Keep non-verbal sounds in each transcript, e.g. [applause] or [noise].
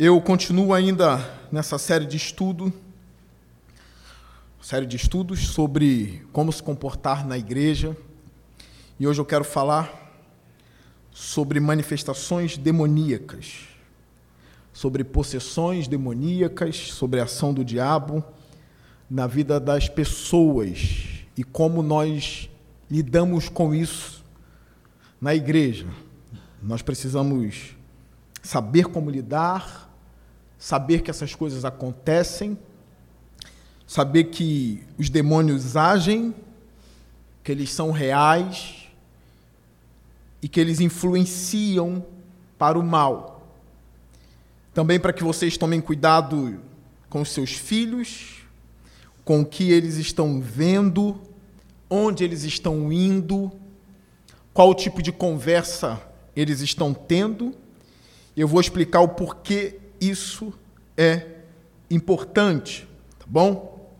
Eu continuo ainda nessa série de estudo, série de estudos sobre como se comportar na igreja. E hoje eu quero falar sobre manifestações demoníacas, sobre possessões demoníacas, sobre a ação do diabo na vida das pessoas e como nós lidamos com isso na igreja. Nós precisamos saber como lidar, saber que essas coisas acontecem, saber que os demônios agem, que eles são reais e que eles influenciam para o mal. Também para que vocês tomem cuidado com seus filhos, com o que eles estão vendo, onde eles estão indo, qual tipo de conversa eles estão tendo. Eu vou explicar o porquê isso é importante, tá bom?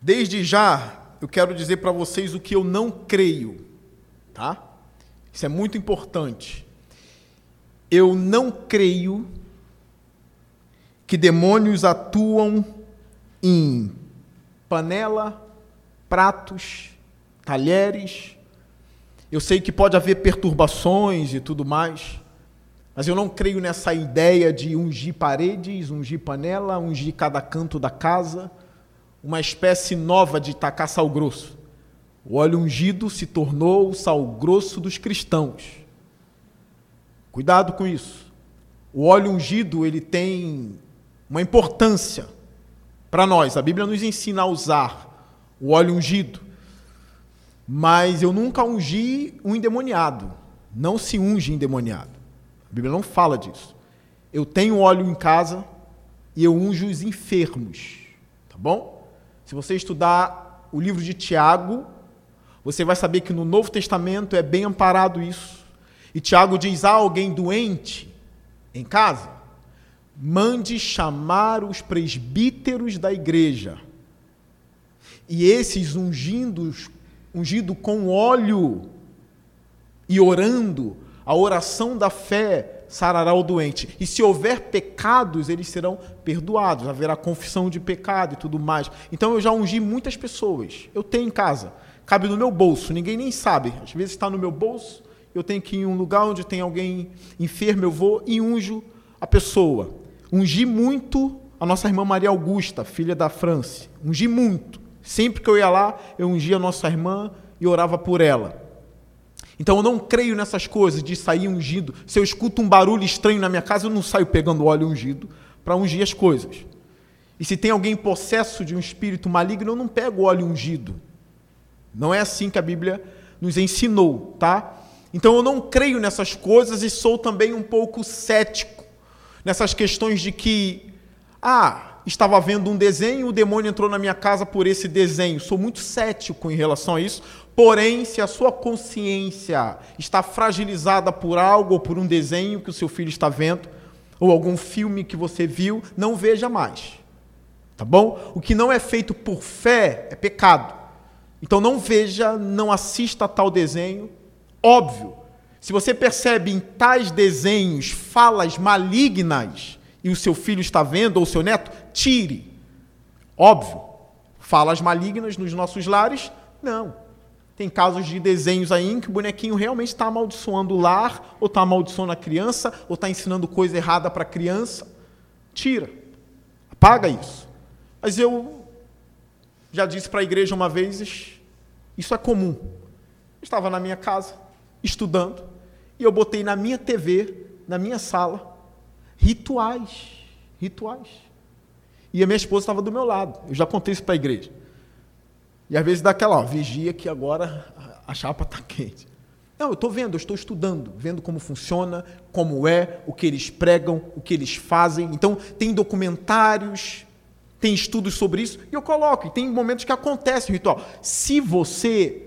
Desde já, eu quero dizer para vocês o que eu não creio, tá? Isso é muito importante. Eu não creio que demônios atuam em panela, pratos, talheres. Eu sei que pode haver perturbações e tudo mais. Mas eu não creio nessa ideia de ungir paredes, ungir panela, ungir cada canto da casa, uma espécie nova de tacar sal grosso. O óleo ungido se tornou o sal grosso dos cristãos. Cuidado com isso. O óleo ungido, ele tem uma importância para nós. A Bíblia nos ensina a usar o óleo ungido. Mas eu nunca ungi um endemoniado. Não se unge endemoniado. A Bíblia não fala disso. Eu tenho óleo em casa e eu unjo os enfermos. Tá bom? Se você estudar o livro de Tiago, você vai saber que no Novo Testamento é bem amparado isso. E Tiago diz: há alguém doente em casa? Mande chamar os presbíteros da igreja. E esses ungidos, ungido com óleo e orando, a oração da fé sarará o doente. E se houver pecados, eles serão perdoados. Haverá confissão de pecado e tudo mais. Então eu já ungi muitas pessoas. Eu tenho em casa. Cabe no meu bolso. Ninguém nem sabe. Às vezes está no meu bolso. Eu tenho que ir em um lugar onde tem alguém enfermo. Eu vou e unjo a pessoa. Ungi muito a nossa irmã Maria Augusta, filha da França. Ungi muito. Sempre que eu ia lá, eu ungia a nossa irmã e orava por ela. Então eu não creio nessas coisas de sair ungido. Se eu escuto um barulho estranho na minha casa, eu não saio pegando óleo ungido para ungir as coisas. E se tem alguém possesso de um espírito maligno, eu não pego óleo ungido. Não é assim que a Bíblia nos ensinou, tá? Então eu não creio nessas coisas e sou também um pouco cético nessas questões de que, ah, estava vendo um desenho, o demônio entrou na minha casa por esse desenho. Sou muito cético em relação a isso, Porém, se a sua consciência está fragilizada por algo ou por um desenho que o seu filho está vendo, ou algum filme que você viu, não veja mais. Tá bom? O que não é feito por fé é pecado. Então não veja, não assista a tal desenho. Óbvio, se você percebe em tais desenhos falas malignas e o seu filho está vendo, ou o seu neto, tire. Óbvio, falas malignas nos nossos lares, não. Tem casos de desenhos aí em que o bonequinho realmente está amaldiçoando o lar, ou está amaldiçoando a criança, ou está ensinando coisa errada para a criança. Tira. Apaga isso. Mas eu já disse para a igreja uma vez, isso é comum. Eu estava na minha casa, estudando, e eu botei na minha TV, na minha sala, rituais. Rituais. E a minha esposa estava do meu lado. Eu já contei isso para a igreja. E às vezes dá aquela, ó, vigia que agora a chapa está quente. Não, eu estou vendo, eu estou estudando, vendo como funciona, como é, o que eles pregam, o que eles fazem. Então, tem documentários, tem estudos sobre isso, e eu coloco, e tem momentos que acontece o ritual. Se você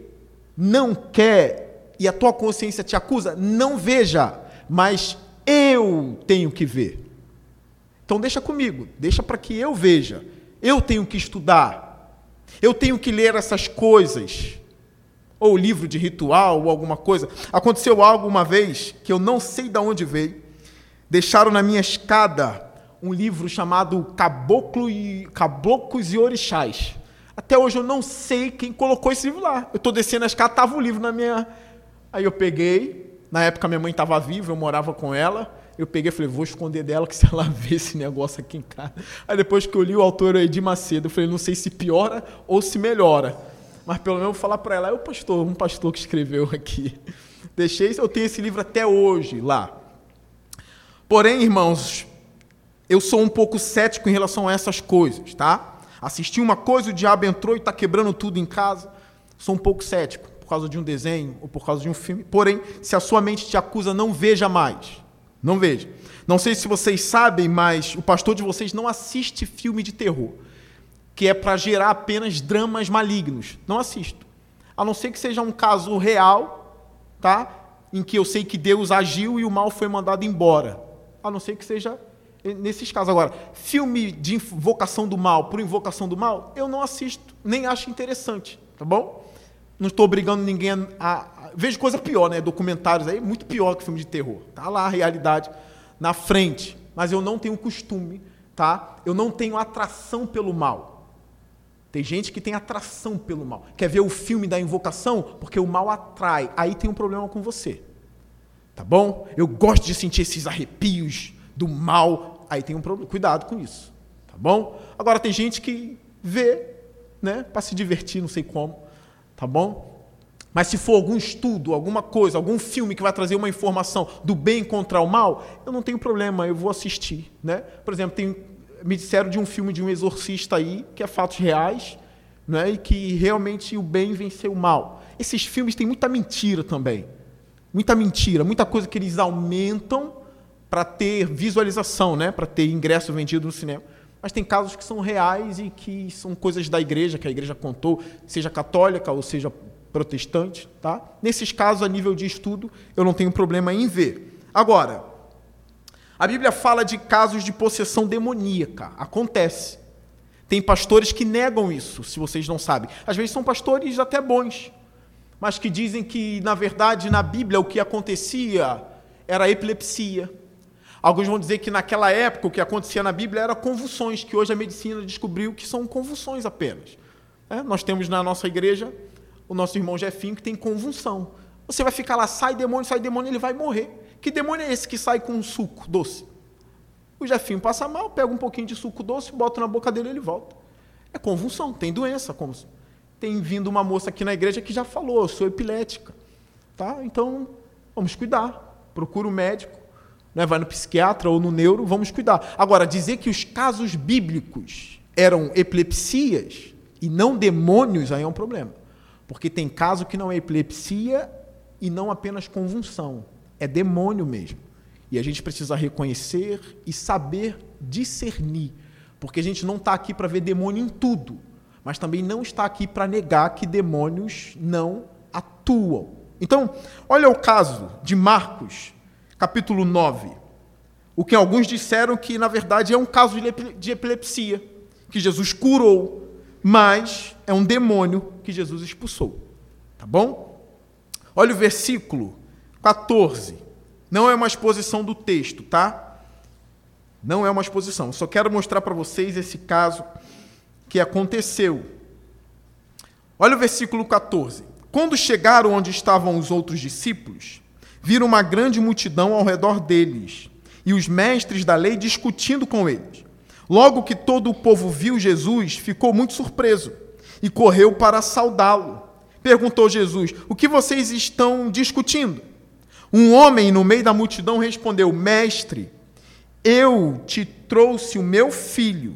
não quer e a tua consciência te acusa, não veja, mas eu tenho que ver. Então, deixa comigo, deixa para que eu veja. Eu tenho que estudar, eu tenho que ler essas coisas. Ou livro de ritual, ou alguma coisa. Aconteceu algo uma vez que eu não sei de onde veio. deixaram na minha escada um livro chamado Caboclo e, Caboclos e Orixás. Até hoje eu não sei quem colocou esse livro lá. Eu estou descendo a escada, estava o livro na minha. Aí eu peguei, na época minha mãe estava viva, eu morava com ela. Eu peguei e falei, vou esconder dela, que se ela [laughs] ver esse negócio aqui em casa. Aí depois que eu li o autor Edir Macedo, eu falei, não sei se piora ou se melhora. Mas pelo menos vou falar para ela, é o pastor, um pastor que escreveu [laughs] aqui. Deixei, eu tenho esse livro até hoje lá. Porém, irmãos, eu sou um pouco cético em relação a essas coisas, tá? Assisti uma coisa, o diabo entrou e está quebrando tudo em casa. Sou um pouco cético por causa de um desenho ou por causa de um filme. Porém, se a sua mente te acusa, não veja mais. Não veja. Não sei se vocês sabem, mas o pastor de vocês não assiste filme de terror, que é para gerar apenas dramas malignos. Não assisto. A não ser que seja um caso real, tá? Em que eu sei que Deus agiu e o mal foi mandado embora. A não ser que seja nesses casos. Agora, filme de invocação do mal por invocação do mal, eu não assisto, nem acho interessante, tá bom? Não estou obrigando ninguém a, Vejo coisa pior, né? Documentários aí, muito pior que filme de terror. Tá lá a realidade na frente. Mas eu não tenho costume, tá? Eu não tenho atração pelo mal. Tem gente que tem atração pelo mal. Quer ver o filme da invocação? Porque o mal atrai. Aí tem um problema com você. Tá bom? Eu gosto de sentir esses arrepios do mal, aí tem um problema. Cuidado com isso, tá bom? Agora tem gente que vê, né, para se divertir, não sei como, tá bom? Mas se for algum estudo, alguma coisa, algum filme que vai trazer uma informação do bem contra o mal, eu não tenho problema, eu vou assistir, né? Por exemplo, tem, me disseram de um filme de um exorcista aí, que é fatos reais, né, e que realmente o bem venceu o mal. Esses filmes têm muita mentira também. Muita mentira, muita coisa que eles aumentam para ter visualização, né? para ter ingresso vendido no cinema. Mas tem casos que são reais e que são coisas da igreja, que a igreja contou, seja católica ou seja protestante. Tá? Nesses casos, a nível de estudo, eu não tenho problema em ver. Agora, a Bíblia fala de casos de possessão demoníaca. Acontece. Tem pastores que negam isso, se vocês não sabem. Às vezes são pastores até bons, mas que dizem que, na verdade, na Bíblia o que acontecia era epilepsia, Alguns vão dizer que naquela época o que acontecia na Bíblia era convulsões, que hoje a medicina descobriu que são convulsões apenas. É, nós temos na nossa igreja o nosso irmão Jefinho que tem convulsão. Você vai ficar lá, sai demônio, sai demônio, ele vai morrer. Que demônio é esse que sai com um suco doce? O Jefinho passa mal, pega um pouquinho de suco doce, bota na boca dele e ele volta. É convulsão, tem doença. Como tem vindo uma moça aqui na igreja que já falou, eu sou epilética. Tá? Então, vamos cuidar. Procura o médico né, vai no psiquiatra ou no neuro, vamos cuidar. Agora, dizer que os casos bíblicos eram epilepsias e não demônios, aí é um problema. Porque tem caso que não é epilepsia e não apenas convulsão, é demônio mesmo. E a gente precisa reconhecer e saber discernir, porque a gente não está aqui para ver demônio em tudo, mas também não está aqui para negar que demônios não atuam. Então, olha o caso de Marcos, capítulo 9. O que alguns disseram que, na verdade, é um caso de epilepsia, que Jesus curou, mas é um demônio que Jesus expulsou. Tá bom? Olha o versículo 14. Não é uma exposição do texto, tá? Não é uma exposição. só quero mostrar para vocês esse caso que aconteceu. Olha o versículo 14. Quando chegaram onde estavam os outros discípulos, viram uma grande multidão ao redor deles e os mestres da lei discutindo com eles. Logo que todo o povo viu Jesus, ficou muito surpreso e correu para saudá-lo. Perguntou Jesus: O que vocês estão discutindo? Um homem no meio da multidão respondeu: Mestre, eu te trouxe o meu filho,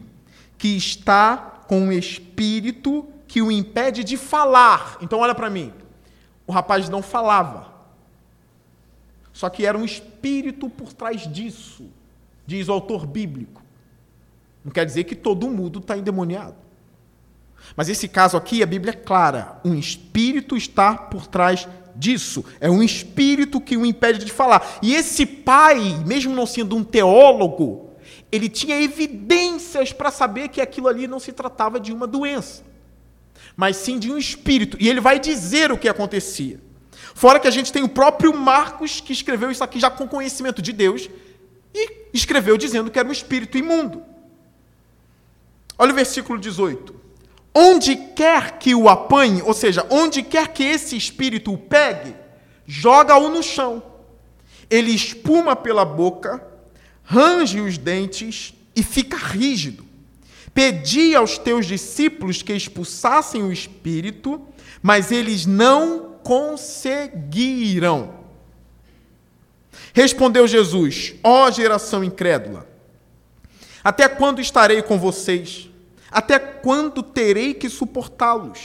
que está com um espírito que o impede de falar. Então, olha para mim. O rapaz não falava. Só que era um espírito por trás disso, diz o autor bíblico. Não quer dizer que todo mundo está endemoniado. Mas esse caso aqui, a Bíblia é clara: um espírito está por trás disso. É um espírito que o impede de falar. E esse pai, mesmo não sendo um teólogo, ele tinha evidências para saber que aquilo ali não se tratava de uma doença, mas sim de um espírito. E ele vai dizer o que acontecia. Fora que a gente tem o próprio Marcos que escreveu isso aqui já com conhecimento de Deus e escreveu dizendo que era um espírito imundo. Olha o versículo 18. Onde quer que o apanhe, ou seja, onde quer que esse espírito o pegue, joga-o no chão. Ele espuma pela boca, range os dentes e fica rígido. Pedi aos teus discípulos que expulsassem o espírito, mas eles não conseguiram. Respondeu Jesus: Ó geração incrédula, até quando estarei com vocês? Até quando terei que suportá-los?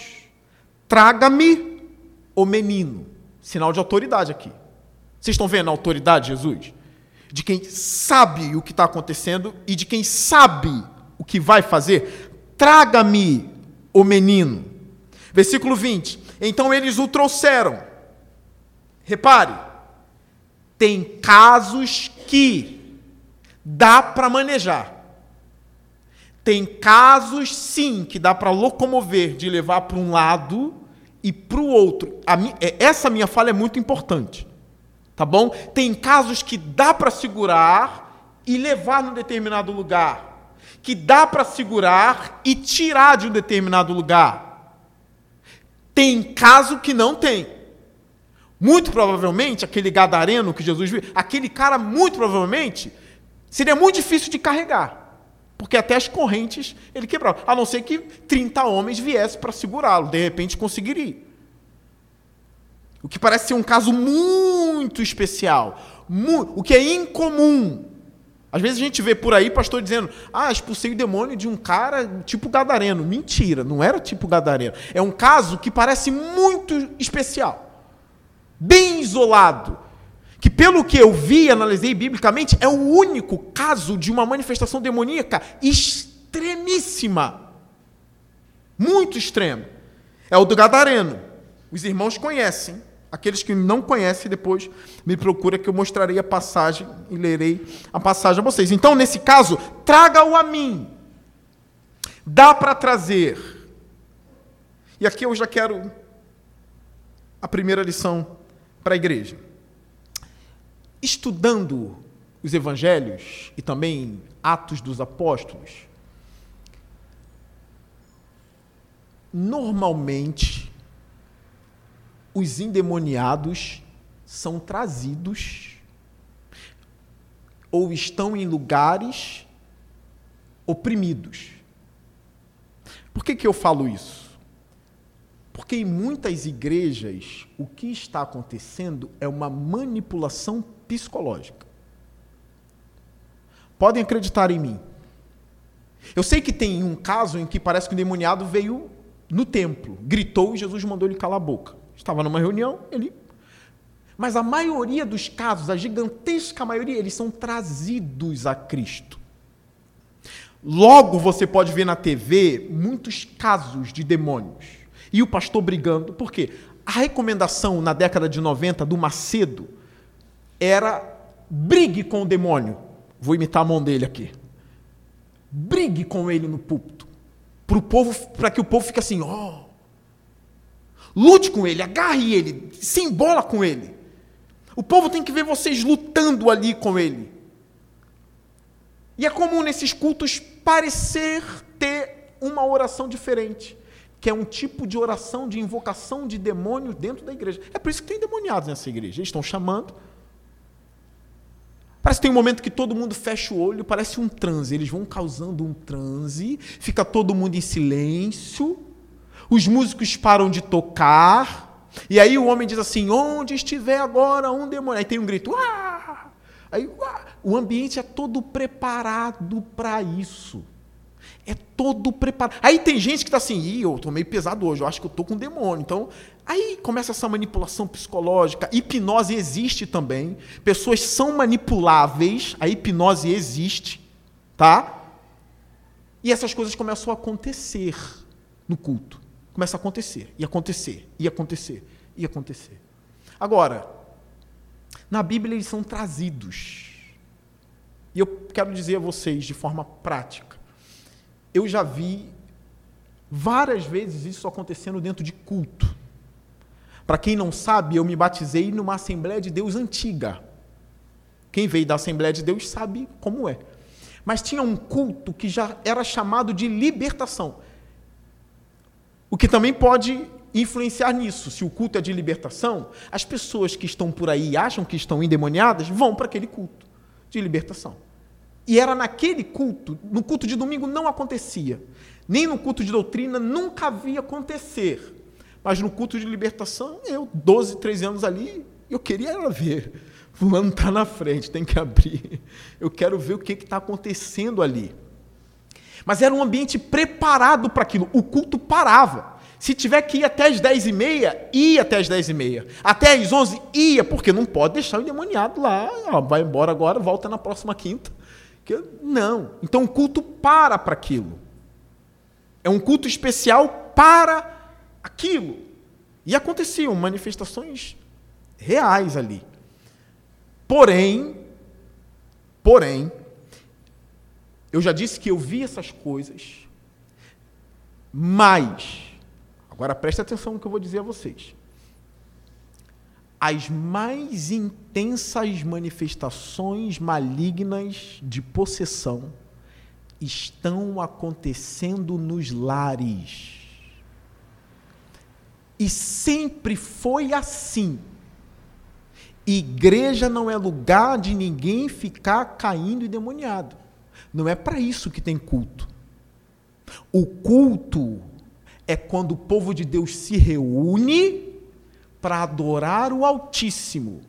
Traga-me o menino. Sinal de autoridade aqui. Vocês estão vendo a autoridade de Jesus? De quem sabe o que está acontecendo e de quem sabe o que vai fazer. Traga-me o menino. Versículo 20. Então eles o trouxeram. Repare, tem casos que dá para manejar. Tem casos, sim, que dá para locomover, de levar para um lado e para o outro. Minha, é, essa minha fala é muito importante. Tá bom? Tem casos que dá para segurar e levar num determinado lugar. Que dá para segurar e tirar de um determinado lugar. Tem caso que não tem. Muito provavelmente, aquele gadareno que Jesus viu, aquele cara, muito provavelmente, seria muito difícil de carregar. Porque até as correntes ele quebrava. A não ser que 30 homens viessem para segurá-lo. De repente conseguiria. O que parece ser um caso muito especial. o que é incomum. Às vezes a gente vê por aí pastor dizendo: Ah, expulsei o demônio de um cara tipo gadareno. Mentira, não era tipo gadareno. É um caso que parece muito especial. Bem isolado que pelo que eu vi e analisei biblicamente, é o único caso de uma manifestação demoníaca extremíssima. Muito extremo. É o do Gadareno. Os irmãos conhecem. Aqueles que não conhecem, depois me procura que eu mostrarei a passagem e lerei a passagem a vocês. Então, nesse caso, traga-o a mim. Dá para trazer. E aqui eu já quero a primeira lição para a igreja estudando os evangelhos e também Atos dos Apóstolos, normalmente os endemoniados são trazidos ou estão em lugares oprimidos. Por que, que eu falo isso? Porque em muitas igrejas o que está acontecendo é uma manipulação psicológica. Podem acreditar em mim. Eu sei que tem um caso em que parece que o demoniado veio no templo, gritou e Jesus mandou ele calar a boca. Estava numa reunião, ele. Mas a maioria dos casos, a gigantesca maioria, eles são trazidos a Cristo. Logo você pode ver na TV muitos casos de demônios. E o pastor brigando, por quê? A recomendação na década de 90 do Macedo era brigue com o demônio. Vou imitar a mão dele aqui. Brigue com ele no púlpito. Para o povo, para que o povo fique assim, ó. Oh. Lute com ele, agarre ele, se embola com ele. O povo tem que ver vocês lutando ali com ele. E é comum nesses cultos parecer ter uma oração diferente, que é um tipo de oração de invocação de demônios dentro da igreja. É por isso que tem demoniados nessa igreja. Eles estão chamando Parece que tem um momento que todo mundo fecha o olho, parece um transe. Eles vão causando um transe, fica todo mundo em silêncio, os músicos param de tocar, e aí o homem diz assim: onde estiver agora um demônio. Aí tem um grito, ah! Aí, o ambiente é todo preparado para isso. É todo preparado. Aí tem gente que está assim, Ih, eu estou meio pesado hoje, eu acho que eu estou com um demônio. Então, aí começa essa manipulação psicológica. Hipnose existe também. Pessoas são manipuláveis, a hipnose existe, tá? E essas coisas começam a acontecer no culto. Começa a acontecer, e acontecer, e acontecer, e acontecer. Agora, na Bíblia eles são trazidos. E eu quero dizer a vocês de forma prática eu já vi várias vezes isso acontecendo dentro de culto. Para quem não sabe, eu me batizei numa Assembleia de Deus antiga. Quem veio da Assembleia de Deus sabe como é. Mas tinha um culto que já era chamado de libertação. O que também pode influenciar nisso. Se o culto é de libertação, as pessoas que estão por aí e acham que estão endemoniadas vão para aquele culto de libertação. E era naquele culto, no culto de domingo não acontecia, nem no culto de doutrina nunca havia acontecer. Mas no culto de libertação, eu, 12, 13 anos ali, eu queria ela ver. Fulano está na frente, tem que abrir. Eu quero ver o que está acontecendo ali. Mas era um ambiente preparado para aquilo. O culto parava. Se tiver que ir até as 10 e meia, ia até as 10 e meia. Até as 11, ia, porque não pode deixar o endemoniado lá. Ó, vai embora agora, volta na próxima quinta. Não. Então o culto para para aquilo. É um culto especial para aquilo. E aconteciam manifestações reais ali. Porém, porém, eu já disse que eu vi essas coisas, mas Agora preste atenção no que eu vou dizer a vocês. As mais intensas manifestações malignas de possessão estão acontecendo nos lares. E sempre foi assim. Igreja não é lugar de ninguém ficar caindo e demoniado. Não é para isso que tem culto. O culto é quando o povo de Deus se reúne para adorar o Altíssimo.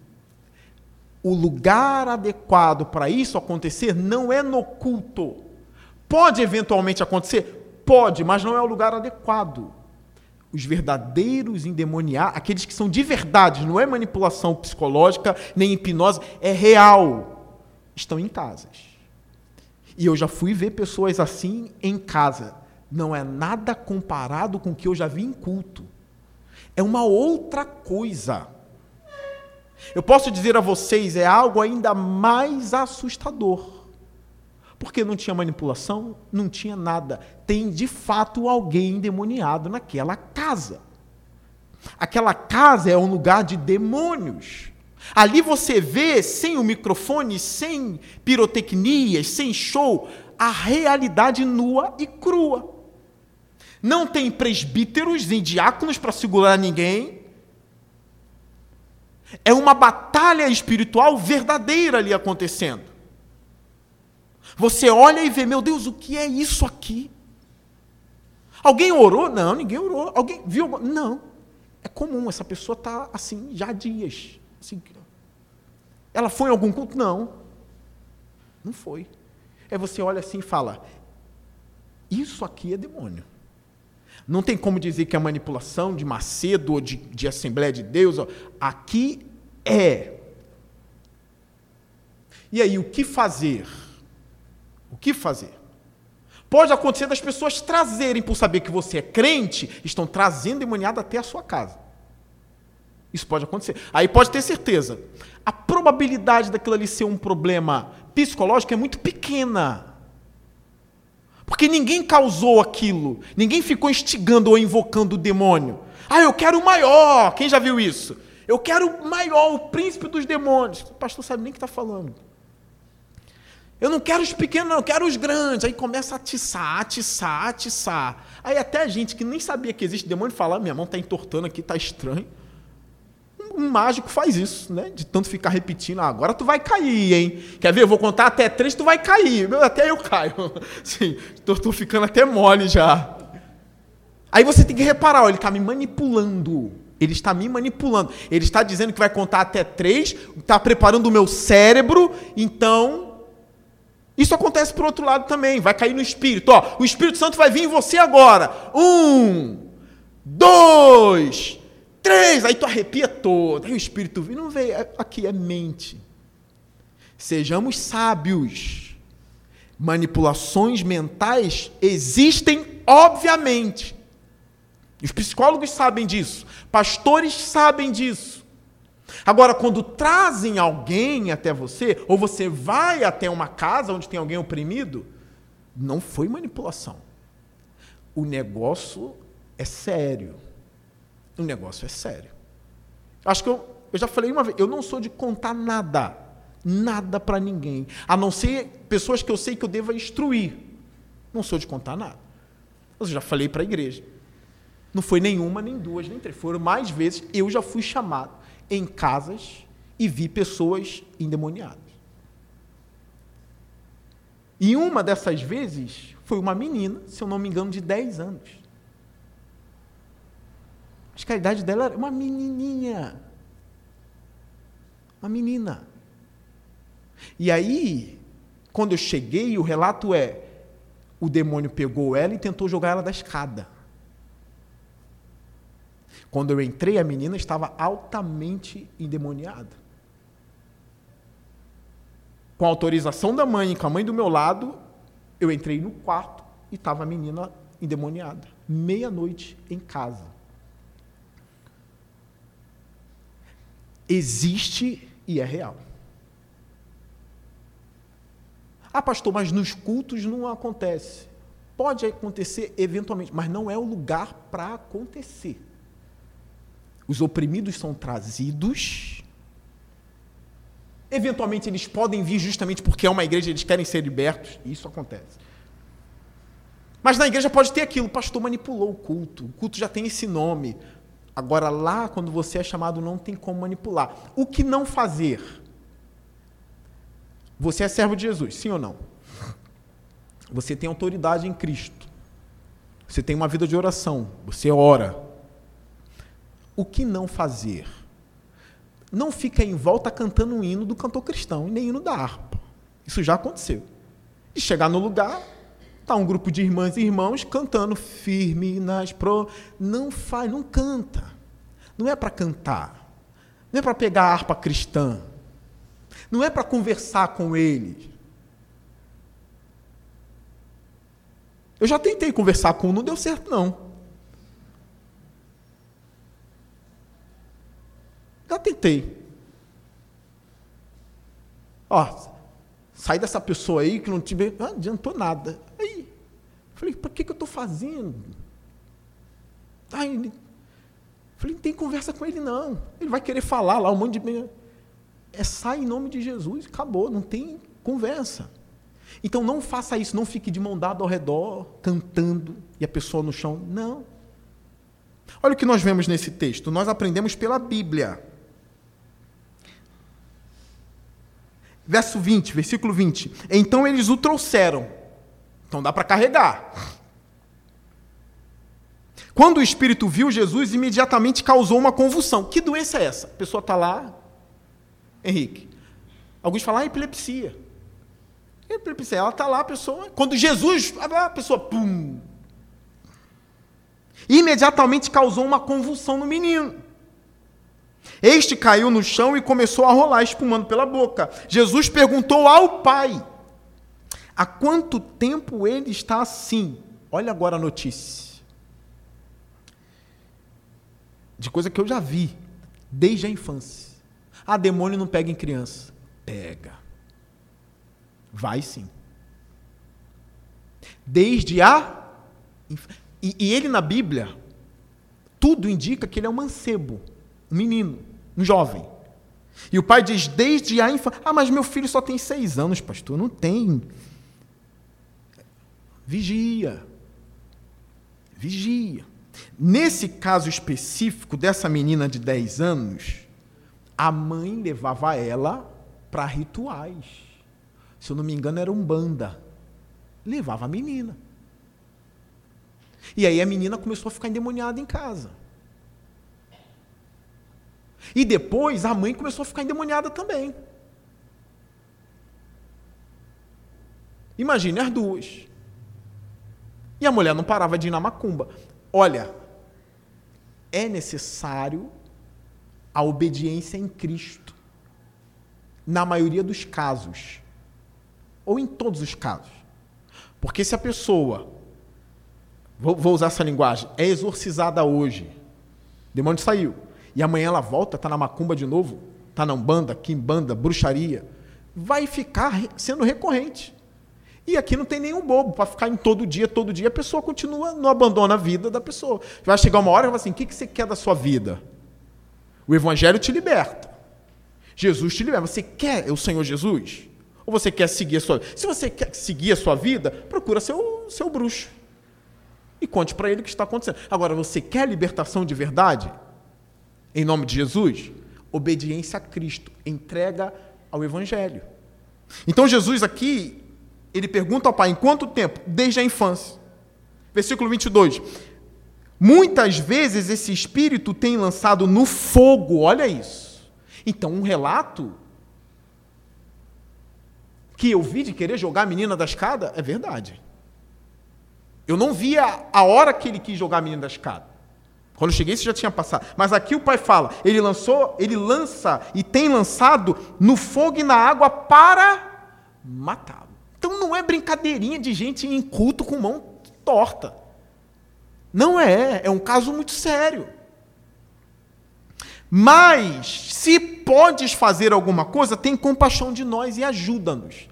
O lugar adequado para isso acontecer não é no culto. Pode eventualmente acontecer? Pode, mas não é o lugar adequado. Os verdadeiros endemoniados, aqueles que são de verdade, não é manipulação psicológica nem hipnose, é real, estão em casas. E eu já fui ver pessoas assim em casa não é nada comparado com o que eu já vi em culto. É uma outra coisa. Eu posso dizer a vocês, é algo ainda mais assustador. Porque não tinha manipulação, não tinha nada. Tem de fato alguém endemoniado naquela casa. Aquela casa é um lugar de demônios. Ali você vê, sem o microfone, sem pirotecnias, sem show, a realidade nua e crua. Não tem presbíteros nem diáconos para segurar ninguém. É uma batalha espiritual verdadeira ali acontecendo. Você olha e vê, meu Deus, o que é isso aqui? Alguém orou? Não, ninguém orou. Alguém viu? Não. É comum, essa pessoa está assim já há dias. Assim, ela foi em algum culto? Não. Não foi. Aí você olha assim e fala: Isso aqui é demônio. Não tem como dizer que é manipulação de Macedo ou de, de Assembleia de Deus. Aqui é. E aí, o que fazer? O que fazer? Pode acontecer das pessoas trazerem, por saber que você é crente, estão trazendo demoniado até a sua casa. Isso pode acontecer. Aí pode ter certeza. A probabilidade daquilo ali ser um problema psicológico é muito pequena. Porque ninguém causou aquilo. Ninguém ficou instigando ou invocando o demônio. Ah, eu quero o maior. Quem já viu isso? Eu quero o maior, o príncipe dos demônios. O pastor sabe nem o que está falando. Eu não quero os pequenos, não, eu quero os grandes. Aí começa a atiçar, atiçar, atiçar. Aí até a gente que nem sabia que existe demônio fala: ah, minha mão está entortando aqui, está estranho um mágico faz isso, né? De tanto ficar repetindo, ah, agora tu vai cair, hein? Quer ver? Eu vou contar até três, tu vai cair. Até eu caio. [laughs] Sim, tô ficando até mole já. Aí você tem que reparar, ó, ele está me manipulando. Ele está me manipulando. Ele está dizendo que vai contar até três, está preparando o meu cérebro, então. Isso acontece por outro lado também, vai cair no Espírito. Ó, o Espírito Santo vai vir em você agora. Um, dois, Três! Aí tu arrepia todo. Aí o Espírito vem. Não veio. Aqui é mente. Sejamos sábios. Manipulações mentais existem, obviamente. Os psicólogos sabem disso. Pastores sabem disso. Agora, quando trazem alguém até você, ou você vai até uma casa onde tem alguém oprimido, não foi manipulação. O negócio é sério o negócio é sério. Acho que eu, eu já falei uma vez, eu não sou de contar nada. Nada para ninguém. A não ser pessoas que eu sei que eu deva instruir. Não sou de contar nada. Eu já falei para a igreja. Não foi nenhuma, nem duas, nem três. Foram mais vezes. Eu já fui chamado em casas e vi pessoas endemoniadas. E uma dessas vezes foi uma menina, se eu não me engano, de 10 anos. Acho que a idade dela era uma menininha. Uma menina. E aí, quando eu cheguei, o relato é: o demônio pegou ela e tentou jogar ela da escada. Quando eu entrei, a menina estava altamente endemoniada. Com a autorização da mãe e com a mãe do meu lado, eu entrei no quarto e estava a menina endemoniada. Meia-noite em casa. Existe e é real. Ah, pastor, mas nos cultos não acontece. Pode acontecer eventualmente, mas não é o lugar para acontecer. Os oprimidos são trazidos. Eventualmente eles podem vir justamente porque é uma igreja, eles querem ser libertos. Isso acontece. Mas na igreja pode ter aquilo, o pastor manipulou o culto. O culto já tem esse nome. Agora lá, quando você é chamado, não tem como manipular. O que não fazer? Você é servo de Jesus, sim ou não? Você tem autoridade em Cristo. Você tem uma vida de oração. Você ora. O que não fazer? Não fica em volta cantando um hino do cantor cristão e nem hino da harpa. Isso já aconteceu. E chegar no lugar, tá um grupo de irmãs e irmãos cantando firme nas pro. Não faz, não canta. Não é para cantar. Não é para pegar a harpa cristã. Não é para conversar com ele. Eu já tentei conversar com um, não deu certo, não. Já tentei. Ó, sai dessa pessoa aí que não te não adiantou nada. Aí, falei, para que, que eu estou fazendo? Aí, falei, não tem conversa com ele, não. Ele vai querer falar lá um monte de é sai em nome de Jesus, acabou, não tem conversa. Então não faça isso, não fique de mão dada ao redor, cantando, e a pessoa no chão. Não. Olha o que nós vemos nesse texto. Nós aprendemos pela Bíblia. Verso 20, versículo 20. Então eles o trouxeram. Então dá para carregar. Quando o espírito viu Jesus, imediatamente causou uma convulsão. Que doença é essa? A pessoa está lá, Henrique? Alguns falam, ah, epilepsia. Epilepsia, ela está lá, a pessoa. Quando Jesus, a pessoa, pum. Imediatamente causou uma convulsão no menino. Este caiu no chão e começou a rolar, espumando pela boca. Jesus perguntou ao pai: Há quanto tempo ele está assim? Olha agora a notícia. De coisa que eu já vi desde a infância. Ah, demônio não pega em criança. Pega. Vai sim. Desde a. E, e ele na Bíblia, tudo indica que ele é um mancebo, um menino, um jovem. E o pai diz, desde a infância. Ah, mas meu filho só tem seis anos, pastor. Não tem. Vigia. Vigia. Nesse caso específico dessa menina de 10 anos, a mãe levava ela para rituais. Se eu não me engano, era um banda. Levava a menina. E aí a menina começou a ficar endemoniada em casa. E depois a mãe começou a ficar endemoniada também. Imagine as duas. E a mulher não parava de ir na macumba. Olha, é necessário a obediência em Cristo. Na maioria dos casos. Ou em todos os casos. Porque se a pessoa, vou, usar essa linguagem, é exorcizada hoje, demônio saiu, e amanhã ela volta, está na macumba de novo, está na umbanda, quimbanda, bruxaria, vai ficar sendo recorrente. E aqui não tem nenhum bobo para ficar em todo dia, todo dia, a pessoa continua, não abandona a vida da pessoa. Vai chegar uma hora e vai assim: o que, que você quer da sua vida? O Evangelho te liberta. Jesus te liberta. Você quer o Senhor Jesus? Ou você quer seguir a sua vida? Se você quer seguir a sua vida, procura seu, seu bruxo. E conte para ele o que está acontecendo. Agora, você quer libertação de verdade? Em nome de Jesus? Obediência a Cristo. Entrega ao Evangelho. Então, Jesus aqui, ele pergunta ao Pai: em quanto tempo? Desde a infância. Versículo 22. Muitas vezes esse espírito tem lançado no fogo, olha isso. Então, um relato que eu vi de querer jogar a menina da escada é verdade. Eu não via a hora que ele quis jogar a menina da escada. Quando eu cheguei, isso já tinha passado. Mas aqui o pai fala, ele lançou, ele lança e tem lançado no fogo e na água para matá-lo. Então não é brincadeirinha de gente em culto com mão torta. Não é, é um caso muito sério. Mas, se podes fazer alguma coisa, tem compaixão de nós e ajuda-nos.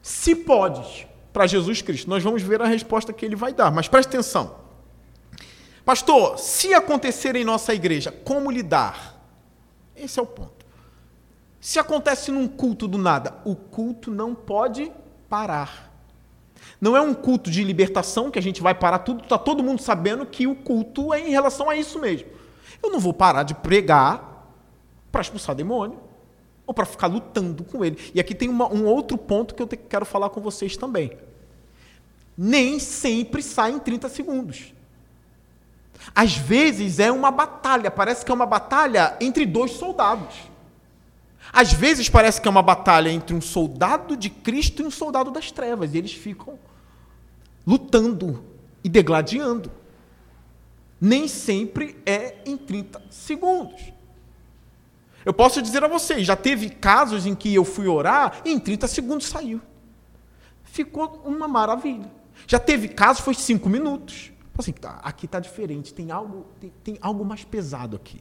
Se podes, para Jesus Cristo, nós vamos ver a resposta que ele vai dar, mas preste atenção. Pastor, se acontecer em nossa igreja, como lidar? Esse é o ponto. Se acontece num culto do nada, o culto não pode parar. Não é um culto de libertação que a gente vai parar tudo, está todo mundo sabendo que o culto é em relação a isso mesmo. Eu não vou parar de pregar para expulsar demônio ou para ficar lutando com ele. E aqui tem uma, um outro ponto que eu te, quero falar com vocês também. Nem sempre sai em 30 segundos. Às vezes é uma batalha, parece que é uma batalha entre dois soldados. Às vezes parece que é uma batalha entre um soldado de Cristo e um soldado das trevas, e eles ficam lutando e degladiando. Nem sempre é em 30 segundos. Eu posso dizer a vocês, já teve casos em que eu fui orar e em 30 segundos saiu. Ficou uma maravilha. Já teve casos, foi cinco minutos. Assim, tá, aqui está diferente, tem algo, tem, tem, algo mais pesado aqui.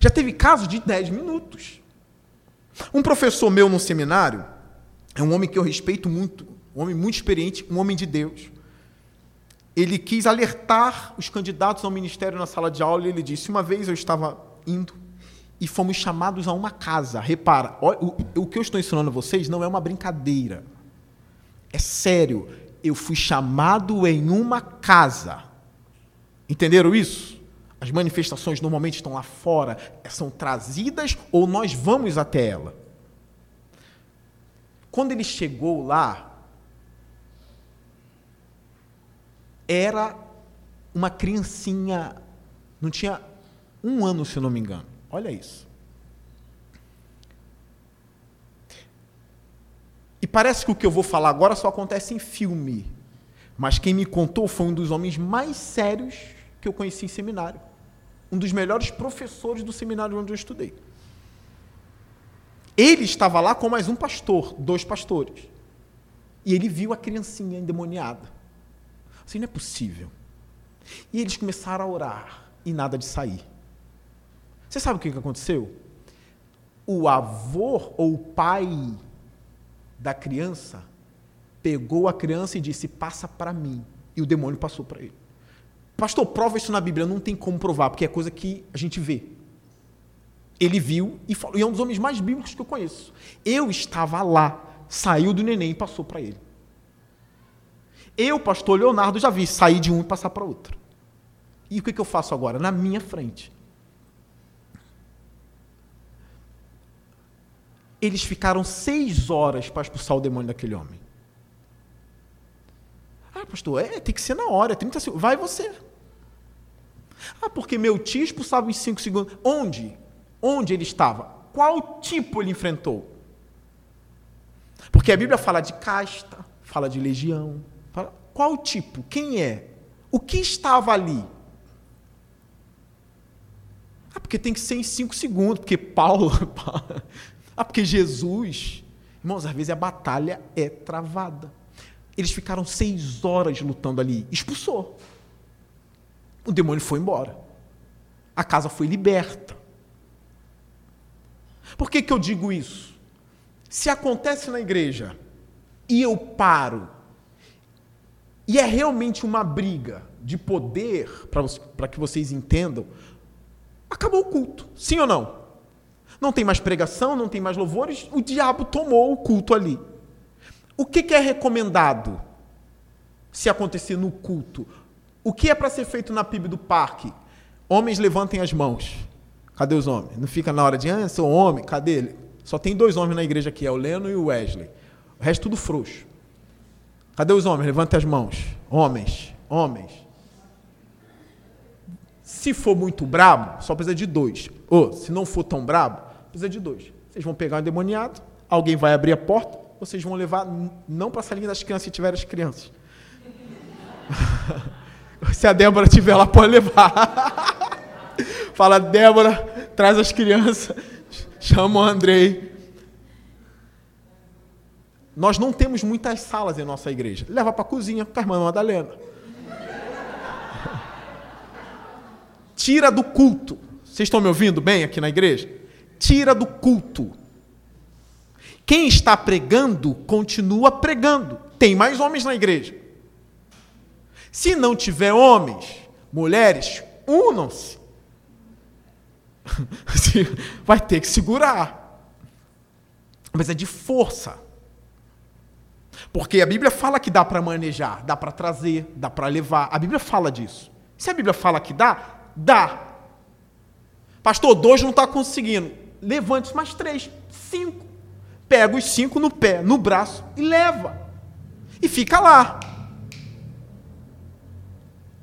Já teve casos de 10 minutos. Um professor meu no seminário, é um homem que eu respeito muito, um homem muito experiente, um homem de Deus. Ele quis alertar os candidatos ao ministério na sala de aula e ele disse: Uma vez eu estava indo e fomos chamados a uma casa. Repara, o, o que eu estou ensinando a vocês não é uma brincadeira. É sério eu fui chamado em uma casa. Entenderam isso? As manifestações normalmente estão lá fora, são trazidas ou nós vamos até ela. Quando ele chegou lá, era uma criancinha, não tinha um ano, se não me engano. Olha isso. E parece que o que eu vou falar agora só acontece em filme. Mas quem me contou foi um dos homens mais sérios que eu conheci em seminário. Um dos melhores professores do seminário onde eu estudei. Ele estava lá com mais um pastor, dois pastores. E ele viu a criancinha endemoniada. Assim, não é possível. E eles começaram a orar e nada de sair. Você sabe o que aconteceu? O avô ou o pai da criança, pegou a criança e disse: Passa para mim. E o demônio passou para ele. Pastor, prova isso na Bíblia. Não tem como provar, porque é coisa que a gente vê. Ele viu e falou, e é um dos homens mais bíblicos que eu conheço. Eu estava lá, saiu do neném e passou para ele. Eu, pastor Leonardo, já vi sair de um e passar para outro. E o que, que eu faço agora? Na minha frente. Eles ficaram seis horas para expulsar o demônio daquele homem. Ah, pastor, é, tem que ser na hora, 30 segundos. Vai você. Ah, porque meu tio expulsava em cinco segundos. Onde? Onde ele estava? Qual tipo ele enfrentou? Porque a Bíblia fala de casta, fala de legião. Fala, qual tipo? Quem é? O que estava ali? Ah, porque tem que ser em cinco segundos, porque Paulo, [laughs] ah, porque Jesus. Irmãos, às vezes a batalha é travada. Eles ficaram seis horas lutando ali. Expulsou. O demônio foi embora. A casa foi liberta. Por que, que eu digo isso? Se acontece na igreja e eu paro, e é realmente uma briga de poder, para que vocês entendam, Acabou o culto. Sim ou não? Não tem mais pregação, não tem mais louvores, o diabo tomou o culto ali. O que, que é recomendado se acontecer no culto? O que é para ser feito na PIB do parque? Homens levantem as mãos. Cadê os homens? Não fica na hora de, ah, sou homem, cadê ele? Só tem dois homens na igreja aqui, é o Leno e o Wesley. O resto tudo frouxo. Cadê os homens? Levantem as mãos. Homens, homens. Se for muito brabo, só precisa de dois. Ou, se não for tão brabo, precisa de dois. Vocês vão pegar um endemoniado, alguém vai abrir a porta, vocês vão levar, não para a salinha das crianças se tiver as crianças. [laughs] se a Débora tiver lá, pode levar. [laughs] Fala, Débora, traz as crianças. [laughs] Chama o Andrei. Nós não temos muitas salas em nossa igreja. Leva para a cozinha com a irmã Madalena. Tira do culto. Vocês estão me ouvindo bem aqui na igreja? Tira do culto. Quem está pregando, continua pregando. Tem mais homens na igreja. Se não tiver homens, mulheres, unam-se. [laughs] Vai ter que segurar. Mas é de força. Porque a Bíblia fala que dá para manejar, dá para trazer, dá para levar. A Bíblia fala disso. Se a Bíblia fala que dá, Dá. Pastor, dois não está conseguindo. Levante mais três, cinco. Pega os cinco no pé, no braço e leva. E fica lá.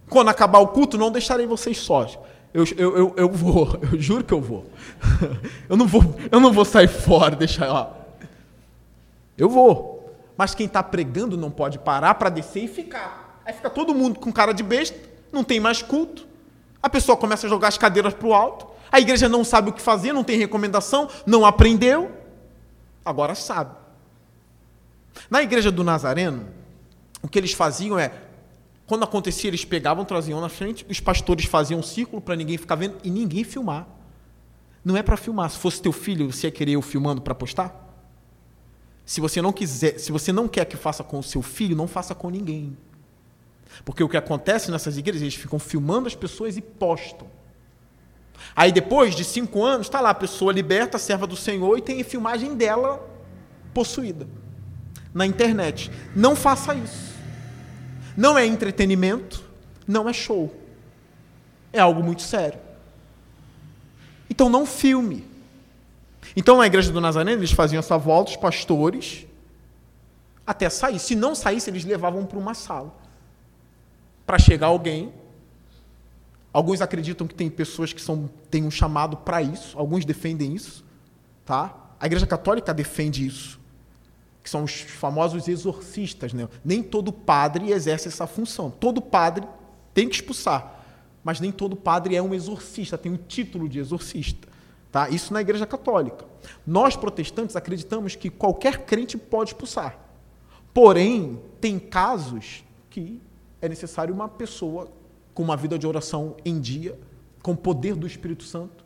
Quando acabar o culto, não deixarei vocês sós. Eu, eu, eu, eu vou, [laughs] eu juro que eu vou. [laughs] Eu não vou, eu não vou sair fora, [laughs] deixar lá. Eu vou. Mas quem está pregando não pode parar para descer e ficar. Aí fica todo mundo com cara de besta, não tem mais culto. A pessoa começa a jogar as cadeiras para o alto. A igreja não sabe o que fazer, não tem recomendação, não aprendeu. Agora sabe. Na igreja do Nazareno, o que eles faziam é, quando acontecia, eles pegavam, traziam na frente, os pastores faziam um círculo para ninguém ficar vendo e ninguém filmar. Não é para filmar. Se fosse teu filho, você ia querer eu filmando para postar? Se você não quiser, se você não quer que faça com o seu filho, não faça com ninguém. Porque o que acontece nessas igrejas, eles ficam filmando as pessoas e postam. Aí depois de cinco anos, está lá a pessoa liberta, serva do Senhor, e tem a filmagem dela possuída na internet. Não faça isso. Não é entretenimento, não é show. É algo muito sério. Então não filme. Então na igreja do Nazareno eles faziam essa volta, os pastores, até sair. Se não saísse, eles levavam para uma sala para chegar alguém. Alguns acreditam que tem pessoas que são, têm um chamado para isso, alguns defendem isso. Tá? A Igreja Católica defende isso, que são os famosos exorcistas. Né? Nem todo padre exerce essa função. Todo padre tem que expulsar, mas nem todo padre é um exorcista, tem o um título de exorcista. Tá? Isso na Igreja Católica. Nós, protestantes, acreditamos que qualquer crente pode expulsar. Porém, tem casos que é necessário uma pessoa com uma vida de oração em dia, com poder do Espírito Santo,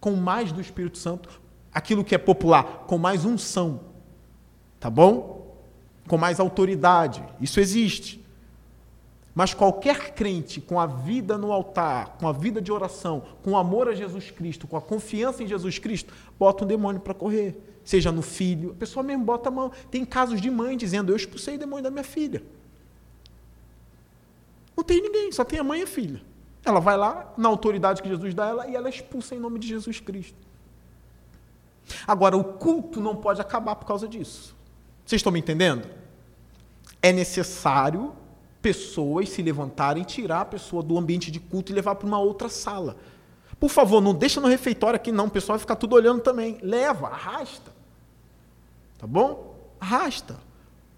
com mais do Espírito Santo, aquilo que é popular, com mais unção. Tá bom? Com mais autoridade. Isso existe. Mas qualquer crente com a vida no altar, com a vida de oração, com o amor a Jesus Cristo, com a confiança em Jesus Cristo, bota um demônio para correr. Seja no filho, a pessoa mesmo bota a mão. Tem casos de mãe dizendo: Eu expulsei o demônio da minha filha. Não tem ninguém, só tem a mãe e a filha. Ela vai lá, na autoridade que Jesus dá ela, e ela é expulsa em nome de Jesus Cristo. Agora, o culto não pode acabar por causa disso. Vocês estão me entendendo? É necessário pessoas se levantarem, tirar a pessoa do ambiente de culto e levar para uma outra sala. Por favor, não deixa no refeitório aqui, não. O pessoal vai ficar tudo olhando também. Leva, arrasta. Tá bom? Arrasta.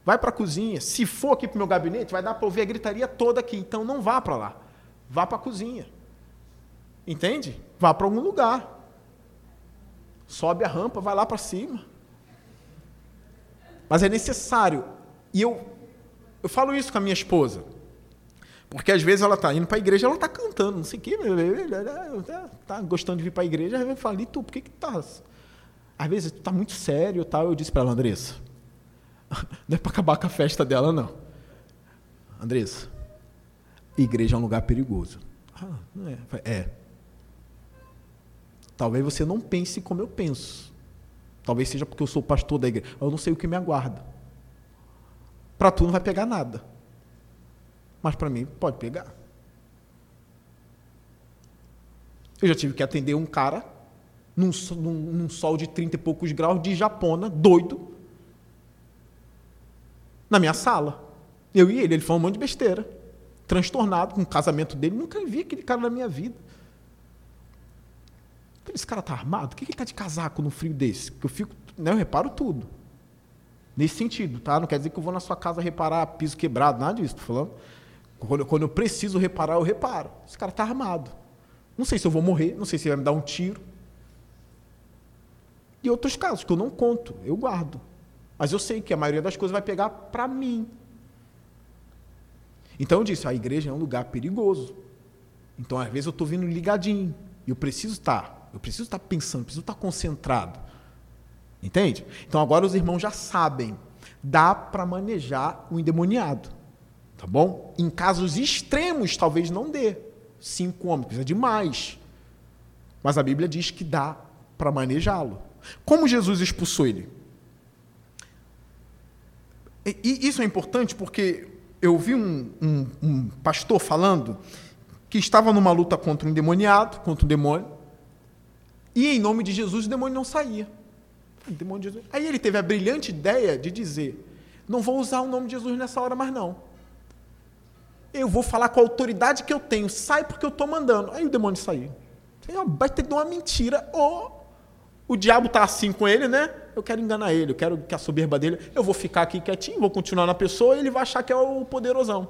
Vai para a cozinha. Se for aqui para o meu gabinete, vai dar para ouvir a gritaria toda aqui. Então não vá para lá. Vá para a cozinha. Entende? Vá para algum lugar. Sobe a rampa, vai lá para cima. Mas é necessário. E eu, eu falo isso com a minha esposa. Porque às vezes ela está indo para a igreja, ela está cantando, não sei o quê, está gostando de vir para a igreja, eu falo, e tu, por que que tá? Às vezes tu está muito sério, tal. Eu disse para ela, Andressa, [laughs] Não é para acabar com a festa dela, não. Andressa, igreja é um lugar perigoso. Ah, não é. É. Talvez você não pense como eu penso. Talvez seja porque eu sou pastor da igreja. Eu não sei o que me aguarda. Para tu não vai pegar nada. Mas para mim pode pegar. Eu já tive que atender um cara num, num, num sol de 30 e poucos graus de japona, doido, na minha sala. Eu e ele, ele falou um monte de besteira. Transtornado com o casamento dele. Nunca vi aquele cara na minha vida. Esse cara tá armado? Por que ele tá de casaco no frio desse? Porque eu fico, né, eu reparo tudo. Nesse sentido, tá? Não quer dizer que eu vou na sua casa reparar piso quebrado, nada disso, tô falando. Quando, quando eu preciso reparar, eu reparo. Esse cara tá armado. Não sei se eu vou morrer, não sei se ele vai me dar um tiro. E outros casos que eu não conto, eu guardo. Mas eu sei que a maioria das coisas vai pegar para mim. Então eu disse, a igreja é um lugar perigoso. Então às vezes eu estou vindo ligadinho. E eu preciso estar, eu preciso estar pensando, preciso estar concentrado. Entende? Então agora os irmãos já sabem. Dá para manejar o endemoniado. Tá bom? Em casos extremos, talvez não dê. Cinco homens, precisa de mais. Mas a Bíblia diz que dá para manejá-lo. Como Jesus expulsou ele? E isso é importante porque eu vi um, um, um pastor falando que estava numa luta contra um endemoniado, contra um demônio, e em nome de Jesus o demônio não saía. demônio de Jesus. Aí ele teve a brilhante ideia de dizer: não vou usar o nome de Jesus nessa hora mais não. Eu vou falar com a autoridade que eu tenho, sai porque eu estou mandando. Aí o demônio saiu. Vai ter uma mentira, ou o diabo está assim com ele, né? Eu quero enganar ele, eu quero que a soberba dele. Eu vou ficar aqui quietinho, vou continuar na pessoa e ele vai achar que é o poderosão.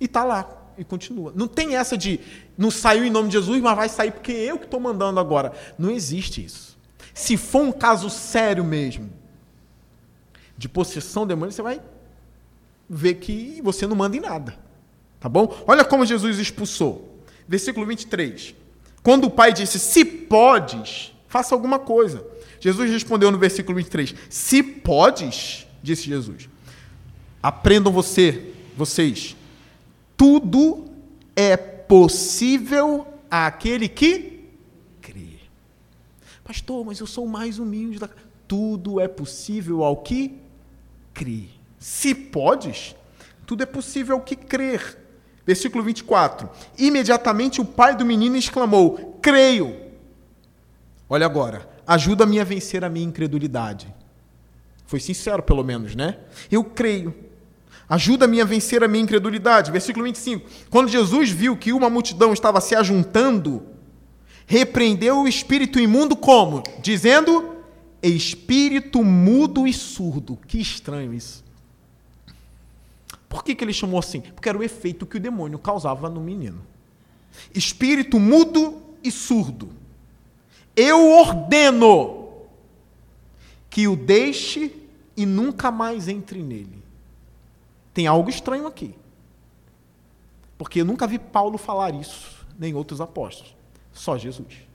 E está lá, e continua. Não tem essa de não saiu em nome de Jesus, mas vai sair porque eu que estou mandando agora. Não existe isso. Se for um caso sério mesmo, de possessão demônio, você vai ver que você não manda em nada. Tá bom? Olha como Jesus expulsou. Versículo 23. Quando o pai disse: Se podes, faça alguma coisa. Jesus respondeu no versículo 23: Se podes, disse Jesus, aprendam você, vocês, tudo é possível àquele que crê. Pastor, mas eu sou mais humilde. Da... Tudo é possível ao que crê. Se podes, tudo é possível ao que crer. Versículo 24. Imediatamente o pai do menino exclamou: Creio Olha agora, ajuda-me a vencer a minha incredulidade. Foi sincero, pelo menos, né? Eu creio. Ajuda-me a vencer a minha incredulidade. Versículo 25. Quando Jesus viu que uma multidão estava se ajuntando, repreendeu o espírito imundo como? Dizendo: Espírito mudo e surdo. Que estranho isso. Por que, que ele chamou assim? Porque era o efeito que o demônio causava no menino. Espírito mudo e surdo eu ordeno que o deixe e nunca mais entre nele. Tem algo estranho aqui. Porque eu nunca vi Paulo falar isso, nem outros apóstolos. Só Jesus.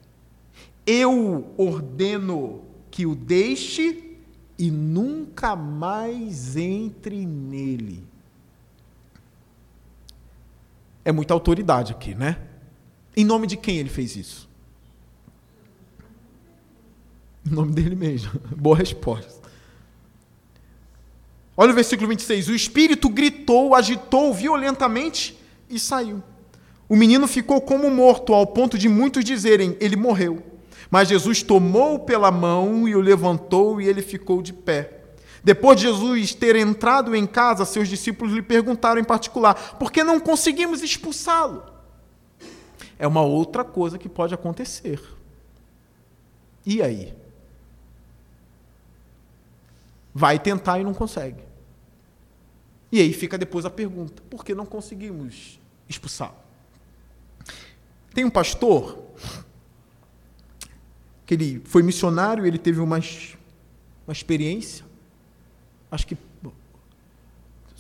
Eu ordeno que o deixe e nunca mais entre nele. É muita autoridade aqui, né? Em nome de quem ele fez isso? Em [laughs] nome dele mesmo. [laughs] Boa resposta. Olha o versículo 26. O espírito gritou, agitou violentamente e saiu. O menino ficou como morto, ao ponto de muitos dizerem: ele morreu. Mas Jesus tomou pela mão e o levantou e ele ficou de pé. Depois de Jesus ter entrado em casa, seus discípulos lhe perguntaram em particular: por que não conseguimos expulsá-lo? É uma outra coisa que pode acontecer. E aí? Vai tentar e não consegue. E aí fica depois a pergunta: por que não conseguimos expulsar? Tem um pastor que ele foi missionário, ele teve uma, uma experiência. Acho que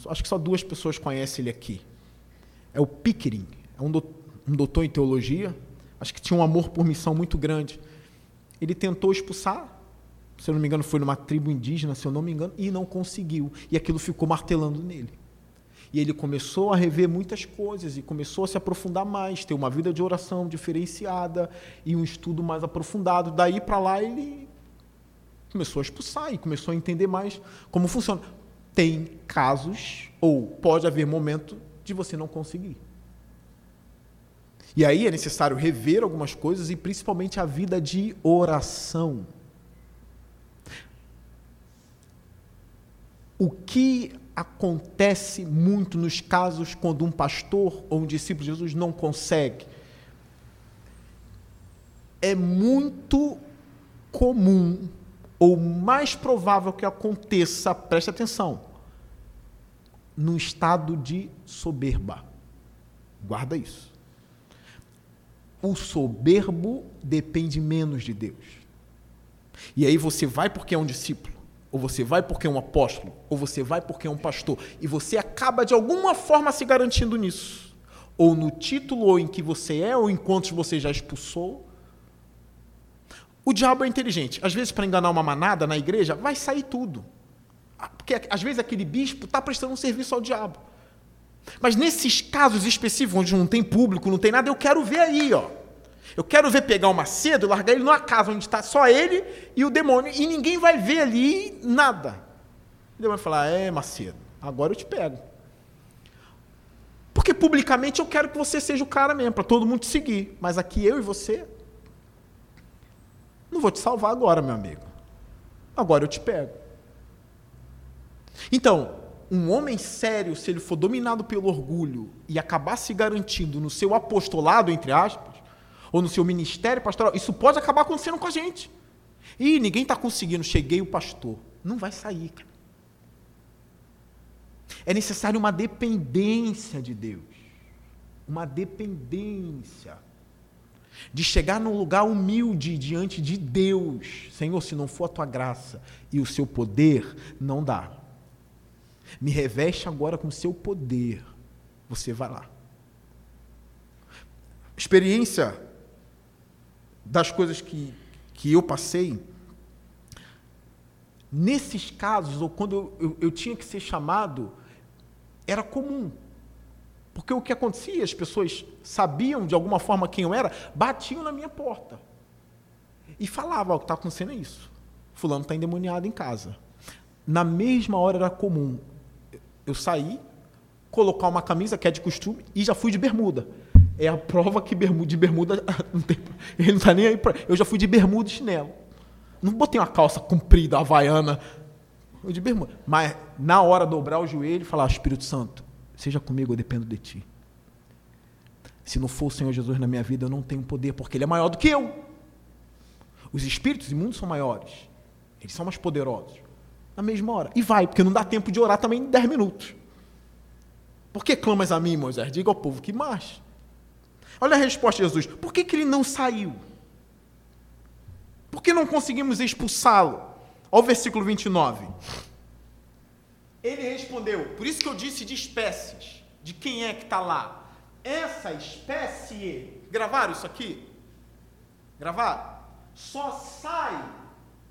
acho que só duas pessoas conhecem ele aqui. É o Pickering, é um doutor em teologia. Acho que tinha um amor por missão muito grande. Ele tentou expulsar se eu não me engano, foi numa tribo indígena, se eu não me engano, e não conseguiu. E aquilo ficou martelando nele. E ele começou a rever muitas coisas e começou a se aprofundar mais, ter uma vida de oração diferenciada e um estudo mais aprofundado. Daí para lá ele começou a expulsar e começou a entender mais como funciona. Tem casos, ou pode haver momento, de você não conseguir. E aí é necessário rever algumas coisas e principalmente a vida de oração. O que acontece muito nos casos quando um pastor ou um discípulo de Jesus não consegue? É muito comum, ou mais provável que aconteça, preste atenção, num estado de soberba. Guarda isso. O soberbo depende menos de Deus. E aí você vai porque é um discípulo, ou você vai porque é um apóstolo, ou você vai porque é um pastor, e você acaba de alguma forma se garantindo nisso. Ou no título ou em que você é, ou em quantos você já expulsou. O diabo é inteligente. Às vezes, para enganar uma manada na igreja, vai sair tudo. Porque às vezes aquele bispo está prestando um serviço ao diabo. Mas nesses casos específicos, onde não tem público, não tem nada, eu quero ver aí, ó. Eu quero ver pegar o Macedo largar ele numa casa onde está só ele e o demônio, e ninguém vai ver ali nada. O demônio vai falar: É, Macedo, agora eu te pego. Porque publicamente eu quero que você seja o cara mesmo, para todo mundo te seguir. Mas aqui eu e você, não vou te salvar agora, meu amigo. Agora eu te pego. Então, um homem sério, se ele for dominado pelo orgulho e acabar se garantindo no seu apostolado, entre aspas, ou no seu ministério pastoral, isso pode acabar acontecendo com a gente. E ninguém está conseguindo, cheguei o pastor. Não vai sair, cara. É necessário uma dependência de Deus. Uma dependência. De chegar num lugar humilde diante de Deus. Senhor, se não for a tua graça e o seu poder, não dá. Me reveste agora com o seu poder. Você vai lá. Experiência das coisas que, que eu passei, nesses casos, ou quando eu, eu, eu tinha que ser chamado, era comum. Porque o que acontecia, as pessoas sabiam de alguma forma quem eu era, batiam na minha porta. E falavam, o que está acontecendo é isso. Fulano está endemoniado em casa. Na mesma hora era comum eu sair, colocar uma camisa que é de costume e já fui de bermuda. É a prova que bermuda, de bermuda [laughs] ele não está nem aí pra, eu já fui de bermuda e chinelo. Não botei uma calça comprida, havaiana, de bermuda. Mas na hora dobrar o joelho e falar, Espírito Santo, seja comigo, eu dependo de ti. Se não for o Senhor Jesus na minha vida, eu não tenho poder, porque Ele é maior do que eu. Os espíritos imundos são maiores. Eles são mais poderosos na mesma hora. E vai, porque não dá tempo de orar também em 10 minutos. Por que clamas a mim, Moisés? Diga ao povo que marche. Olha a resposta de Jesus. Por que, que ele não saiu? Por que não conseguimos expulsá-lo? Olha o versículo 29. Ele respondeu, por isso que eu disse de espécies, de quem é que está lá. Essa espécie, gravaram isso aqui? Gravaram? Só sai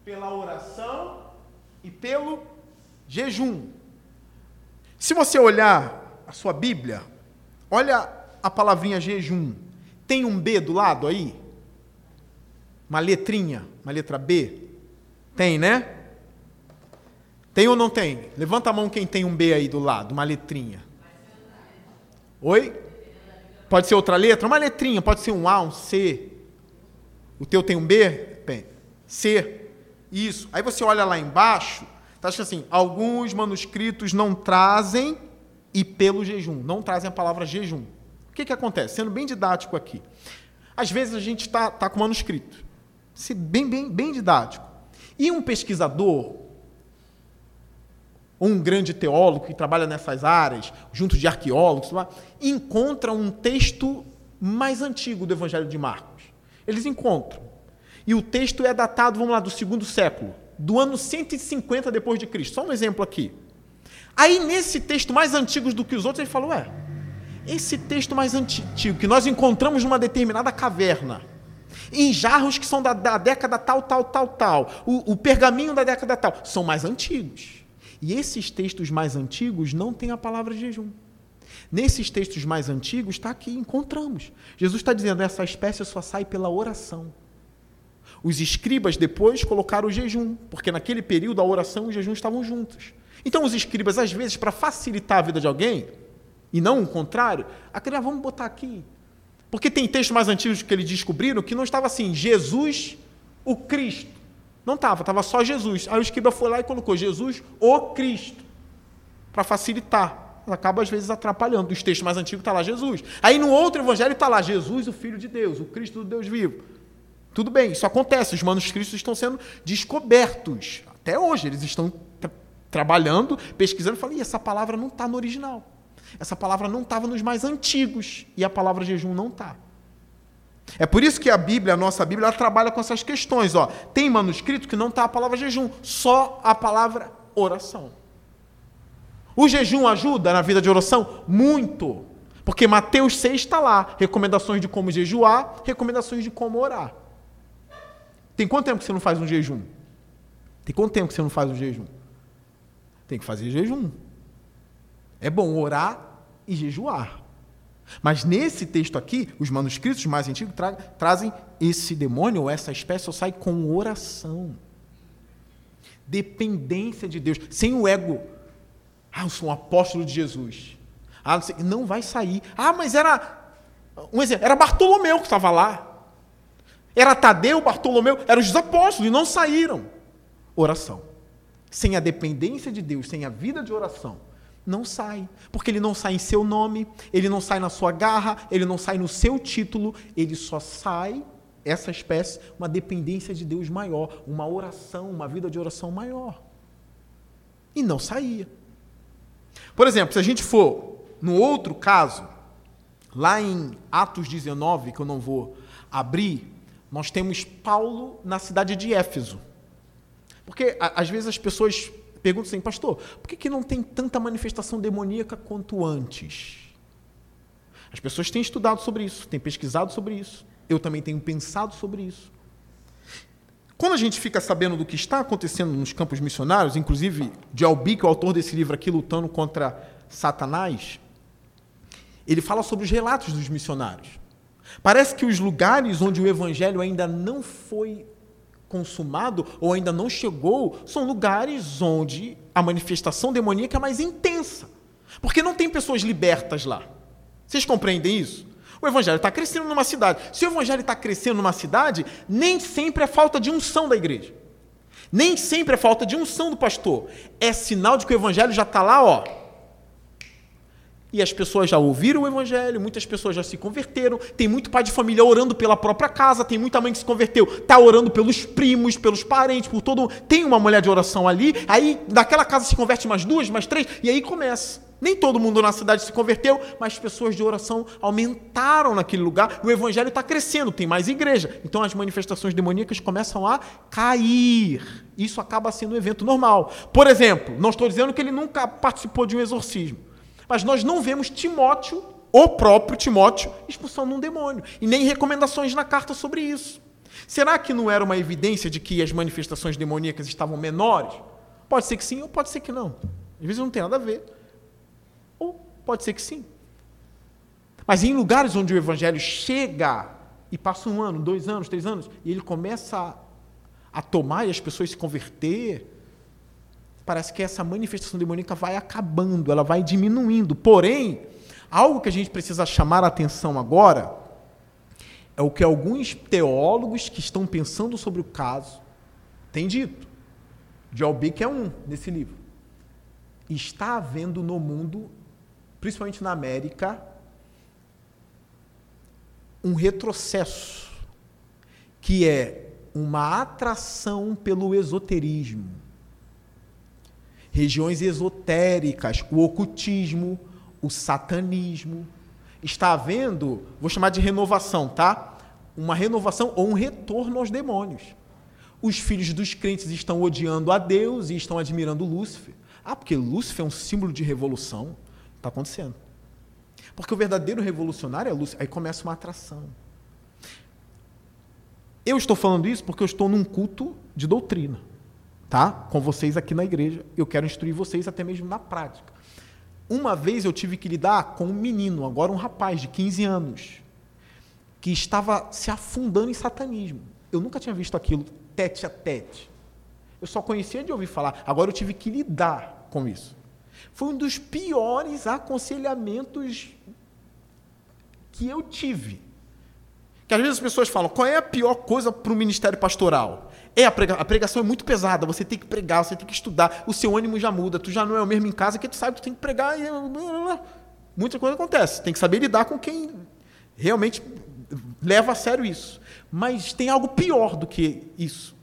pela oração e pelo jejum. Se você olhar a sua Bíblia, olha a palavrinha jejum. Tem um B do lado aí? Uma letrinha, uma letra B? Tem, né? Tem ou não tem? Levanta a mão quem tem um B aí do lado, uma letrinha. Oi? Pode ser outra letra? Uma letrinha, pode ser um A, um C. O teu tem um B? Bem, C. Isso. Aí você olha lá embaixo, está escrito assim: alguns manuscritos não trazem e pelo jejum, não trazem a palavra jejum. Que, que acontece? Sendo bem didático aqui. Às vezes a gente está tá com manuscrito, se bem, bem, bem didático. E um pesquisador, um grande teólogo que trabalha nessas áreas, junto de arqueólogos, encontra um texto mais antigo do Evangelho de Marcos. Eles encontram. E o texto é datado, vamos lá, do segundo século, do ano 150 depois de Cristo. Só um exemplo aqui. Aí nesse texto mais antigo do que os outros, ele falou: "É, esse texto mais antigo que nós encontramos numa determinada caverna, em jarros que são da, da década tal, tal, tal, tal, o, o pergaminho da década tal, são mais antigos. E esses textos mais antigos não têm a palavra jejum. Nesses textos mais antigos, está aqui, encontramos. Jesus está dizendo: essa espécie só sai pela oração. Os escribas depois colocaram o jejum, porque naquele período a oração e o jejum estavam juntos. Então os escribas, às vezes, para facilitar a vida de alguém, e não o contrário, aquele, ah, vamos botar aqui. Porque tem textos mais antigos que eles descobriram que não estava assim, Jesus, o Cristo. Não estava, estava só Jesus. Aí o escriba foi lá e colocou Jesus, o Cristo, para facilitar. Acaba às vezes atrapalhando. Os textos mais antigos está lá Jesus. Aí no outro evangelho está lá Jesus, o Filho de Deus, o Cristo do Deus vivo. Tudo bem, isso acontece. Os manuscritos estão sendo descobertos. Até hoje, eles estão tra trabalhando, pesquisando e essa palavra não está no original. Essa palavra não estava nos mais antigos. E a palavra jejum não está. É por isso que a Bíblia, a nossa Bíblia, ela trabalha com essas questões. Ó. Tem manuscrito que não está a palavra jejum, só a palavra oração. O jejum ajuda na vida de oração? Muito. Porque Mateus 6 está lá. Recomendações de como jejuar, recomendações de como orar. Tem quanto tempo que você não faz um jejum? Tem quanto tempo que você não faz um jejum? Tem que fazer jejum. É bom orar e jejuar. Mas nesse texto aqui, os manuscritos mais antigos tra trazem esse demônio ou essa espécie só sai com oração. Dependência de Deus, sem o ego. Ah, eu sou um apóstolo de Jesus. Ah, não, sei, não vai sair. Ah, mas era um exemplo, era Bartolomeu que estava lá. Era Tadeu, Bartolomeu, eram os apóstolos e não saíram. Oração. Sem a dependência de Deus, sem a vida de oração, não sai. Porque ele não sai em seu nome, ele não sai na sua garra, ele não sai no seu título, ele só sai, essa espécie, uma dependência de Deus maior, uma oração, uma vida de oração maior. E não saía. Por exemplo, se a gente for no outro caso, lá em Atos 19, que eu não vou abrir, nós temos Paulo na cidade de Éfeso. Porque às vezes as pessoas perguntam assim, pastor, por que, que não tem tanta manifestação demoníaca quanto antes? As pessoas têm estudado sobre isso, têm pesquisado sobre isso. Eu também tenho pensado sobre isso. Quando a gente fica sabendo do que está acontecendo nos campos missionários, inclusive de Albi, o autor desse livro aqui, lutando contra Satanás, ele fala sobre os relatos dos missionários. Parece que os lugares onde o evangelho ainda não foi consumado ou ainda não chegou são lugares onde a manifestação demoníaca é mais intensa. Porque não tem pessoas libertas lá. Vocês compreendem isso? O evangelho está crescendo numa cidade. Se o evangelho está crescendo numa cidade, nem sempre é falta de unção da igreja. Nem sempre é falta de unção do pastor. É sinal de que o evangelho já está lá, ó, e as pessoas já ouviram o evangelho, muitas pessoas já se converteram, tem muito pai de família orando pela própria casa, tem muita mãe que se converteu, está orando pelos primos, pelos parentes, por todo Tem uma mulher de oração ali, aí daquela casa se converte mais duas, mais três, e aí começa. Nem todo mundo na cidade se converteu, mas pessoas de oração aumentaram naquele lugar, o evangelho está crescendo, tem mais igreja. Então as manifestações demoníacas começam a cair. Isso acaba sendo um evento normal. Por exemplo, não estou dizendo que ele nunca participou de um exorcismo. Mas nós não vemos Timóteo, o próprio Timóteo, expulsando um demônio. E nem recomendações na carta sobre isso. Será que não era uma evidência de que as manifestações demoníacas estavam menores? Pode ser que sim ou pode ser que não. Às vezes não tem nada a ver. Ou pode ser que sim. Mas em lugares onde o evangelho chega e passa um ano, dois anos, três anos, e ele começa a, a tomar e as pessoas se converter, parece que essa manifestação demoníaca vai acabando, ela vai diminuindo. Porém, algo que a gente precisa chamar a atenção agora é o que alguns teólogos que estão pensando sobre o caso têm dito. Joel é um nesse livro. Está havendo no mundo, principalmente na América, um retrocesso que é uma atração pelo esoterismo regiões esotéricas, o ocultismo, o satanismo. Está havendo, vou chamar de renovação, tá? Uma renovação ou um retorno aos demônios. Os filhos dos crentes estão odiando a Deus e estão admirando Lúcifer. Ah, porque Lúcifer é um símbolo de revolução. Está acontecendo. Porque o verdadeiro revolucionário é Lúcifer. Aí começa uma atração. Eu estou falando isso porque eu estou num culto de doutrina tá? com vocês aqui na igreja. Eu quero instruir vocês até mesmo na prática. Uma vez eu tive que lidar com um menino, agora um rapaz de 15 anos, que estava se afundando em satanismo. Eu nunca tinha visto aquilo tete a tete. Eu só conhecia de ouvir falar. Agora eu tive que lidar com isso. Foi um dos piores aconselhamentos que eu tive. Que às vezes as pessoas falam: qual é a pior coisa para o ministério pastoral? É a, a pregação é muito pesada, você tem que pregar, você tem que estudar, o seu ânimo já muda, tu já não é o mesmo em casa que tu sabe que tu tem que pregar e muita coisa acontece. Tem que saber lidar com quem realmente leva a sério isso. Mas tem algo pior do que isso,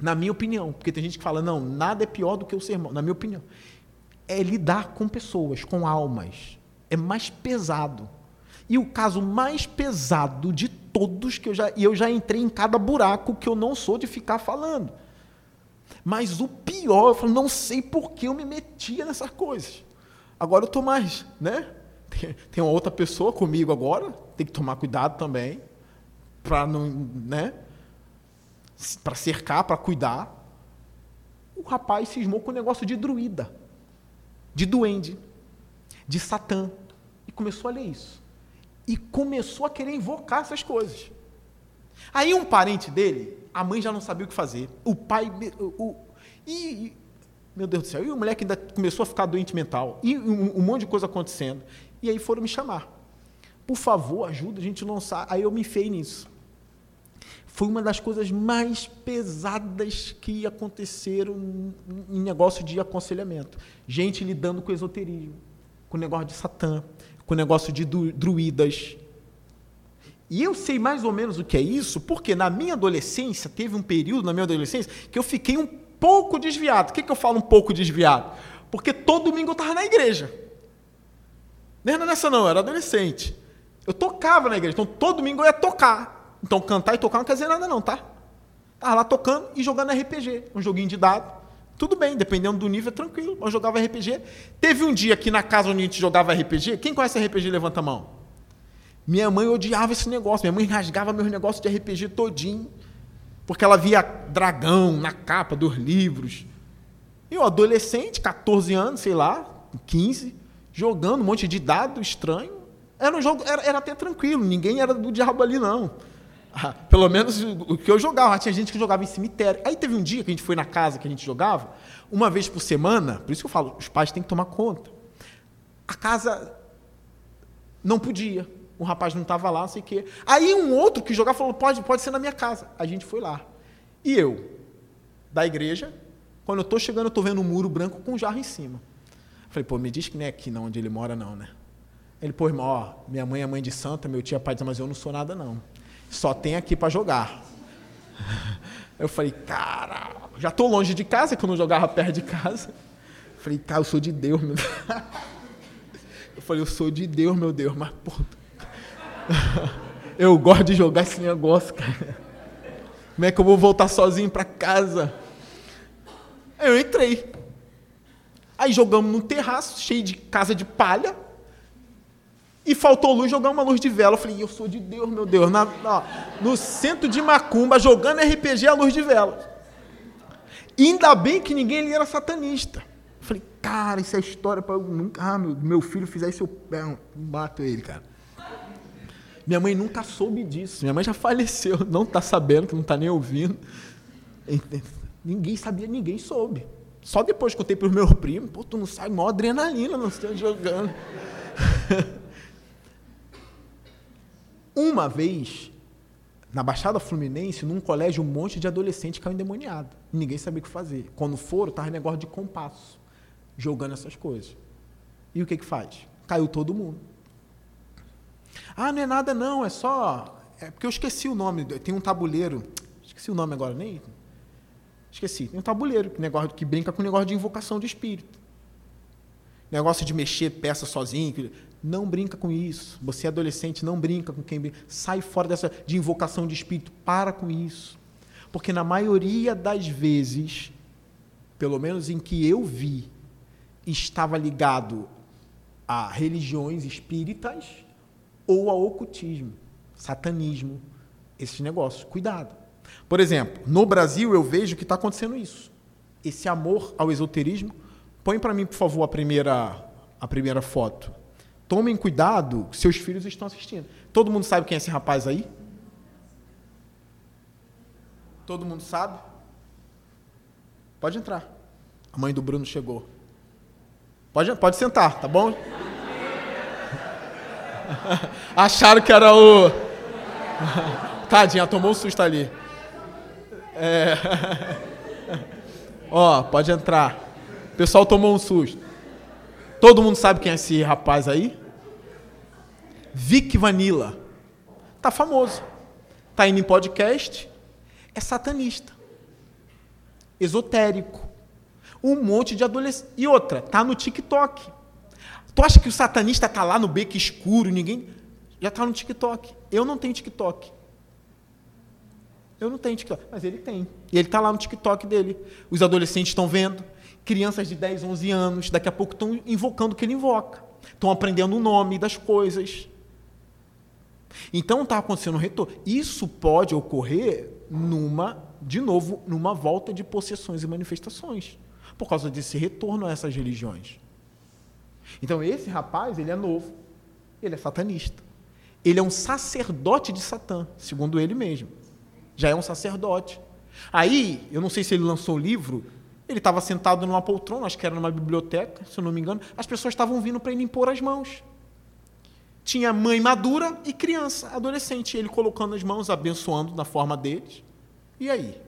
na minha opinião, porque tem gente que fala não, nada é pior do que o sermão, na minha opinião. É lidar com pessoas, com almas. É mais pesado. E o caso mais pesado de todos que eu já. E eu já entrei em cada buraco que eu não sou de ficar falando. Mas o pior, eu falo, não sei por que eu me metia nessas coisas. Agora eu estou mais, né? [laughs] Tem, tem uma outra pessoa comigo agora, tem que tomar cuidado também, para não, né? Para cercar, para cuidar. O rapaz cismou com o negócio de druida, de duende, de satã. E começou a ler isso e começou a querer invocar essas coisas. Aí um parente dele, a mãe já não sabia o que fazer, o pai, o, e, meu Deus do céu, e o moleque ainda começou a ficar doente mental, e um, um monte de coisa acontecendo. E aí foram me chamar. Por favor, ajuda, a gente não sabe. Aí eu me fei nisso. Foi uma das coisas mais pesadas que aconteceram em negócio de aconselhamento. Gente lidando com esoterismo, com o negócio de Satã, com o negócio de druidas. E eu sei mais ou menos o que é isso, porque na minha adolescência, teve um período na minha adolescência que eu fiquei um pouco desviado. O que, que eu falo um pouco desviado? Porque todo domingo eu estava na igreja. Não era nessa não, eu era adolescente. Eu tocava na igreja, então todo domingo eu ia tocar. Então cantar e tocar não quer dizer nada não, tá? Lá tocando e jogando RPG, um joguinho de dado. Tudo bem, dependendo do nível, é tranquilo. Eu jogava RPG. Teve um dia aqui na casa onde a gente jogava RPG. Quem conhece RPG, levanta a mão. Minha mãe odiava esse negócio. Minha mãe rasgava meus negócios de RPG todinho. Porque ela via dragão na capa dos livros. E o adolescente, 14 anos, sei lá, 15, jogando um monte de dado estranho. Era um jogo, era, era até tranquilo, ninguém era do diabo ali, não. Ah, pelo menos o que eu jogava. Tinha gente que jogava em cemitério. Aí teve um dia que a gente foi na casa que a gente jogava, uma vez por semana, por isso que eu falo, os pais têm que tomar conta. A casa não podia. O rapaz não estava lá, não sei o quê. Aí um outro que jogava falou: pode, pode ser na minha casa. A gente foi lá. E eu, da igreja, quando eu estou chegando, eu estou vendo um muro branco com um jarro em cima. Falei, pô, me diz que não é aqui não, onde ele mora, não, né? Ele, pô, irmão, ó, minha mãe é mãe de santa, meu tio é pai de mas eu não sou nada, não. Só tem aqui para jogar. Eu falei, cara, já estou longe de casa, que eu não jogava perto de casa. Eu falei, cara, eu sou de Deus, meu Deus. Eu falei, eu sou de Deus, meu Deus, mas pô. Eu gosto de jogar esse negócio, cara. Como é que eu vou voltar sozinho para casa? Eu entrei. Aí jogamos num terraço cheio de casa de palha e faltou luz, jogar uma luz de vela. Eu falei, eu sou de Deus, meu Deus. Na, no centro de Macumba, jogando RPG a luz de vela. E ainda bem que ninguém ali era satanista. Eu falei, cara, isso é história para nunca. Ah, meu, meu filho fizer isso, eu mato ele, cara. Minha mãe nunca soube disso. Minha mãe já faleceu, [laughs] não está sabendo, que não está nem ouvindo. Ninguém sabia, ninguém soube. Só depois que eu contei para os meus primos, pô, tu não sabe, maior adrenalina não estão jogando. [laughs] Uma vez, na Baixada Fluminense, num colégio, um monte de adolescente caiu endemoniado. Ninguém sabia o que fazer. Quando foram, estava negócio de compasso, jogando essas coisas. E o que que faz? Caiu todo mundo. Ah, não é nada não, é só... É porque eu esqueci o nome, tem um tabuleiro, esqueci o nome agora, nem... Esqueci, tem um tabuleiro, negócio, que brinca com o negócio de invocação de espírito. Negócio de mexer peça sozinho. Não brinca com isso. Você é adolescente, não brinca com quem brinca. Sai fora dessa de invocação de espírito. Para com isso. Porque na maioria das vezes, pelo menos em que eu vi, estava ligado a religiões espíritas ou a ocultismo, satanismo, esses negócios. Cuidado. Por exemplo, no Brasil eu vejo que está acontecendo isso. Esse amor ao esoterismo. Põe para mim, por favor, a primeira a primeira foto. Tomem cuidado, seus filhos estão assistindo. Todo mundo sabe quem é esse rapaz aí? Todo mundo sabe? Pode entrar. A mãe do Bruno chegou. Pode, pode sentar, tá bom? [laughs] Acharam que era o. [laughs] Tadinha, tomou um susto ali. É... [laughs] Ó, pode entrar. Pessoal tomou um susto. Todo mundo sabe quem é esse rapaz aí? Vic Vanilla. Tá famoso. Tá indo em podcast. É satanista. Esotérico. Um monte de adolescente. E outra, tá no TikTok. Tu acha que o satanista tá lá no beco escuro, ninguém. Já tá no TikTok. Eu não tenho TikTok. Eu não tenho TikTok, mas ele tem. E ele está lá no TikTok dele. Os adolescentes estão vendo. Crianças de 10, 11 anos, daqui a pouco estão invocando o que ele invoca. Estão aprendendo o nome das coisas. Então está acontecendo um retorno. Isso pode ocorrer numa, de novo, numa volta de possessões e manifestações, por causa desse retorno a essas religiões. Então esse rapaz, ele é novo, ele é satanista. Ele é um sacerdote de Satã, segundo ele mesmo já é um sacerdote. Aí, eu não sei se ele lançou o livro, ele estava sentado numa poltrona, acho que era numa biblioteca, se eu não me engano, as pessoas estavam vindo para ele impor as mãos. Tinha mãe madura e criança, adolescente, ele colocando as mãos, abençoando na forma deles. E aí?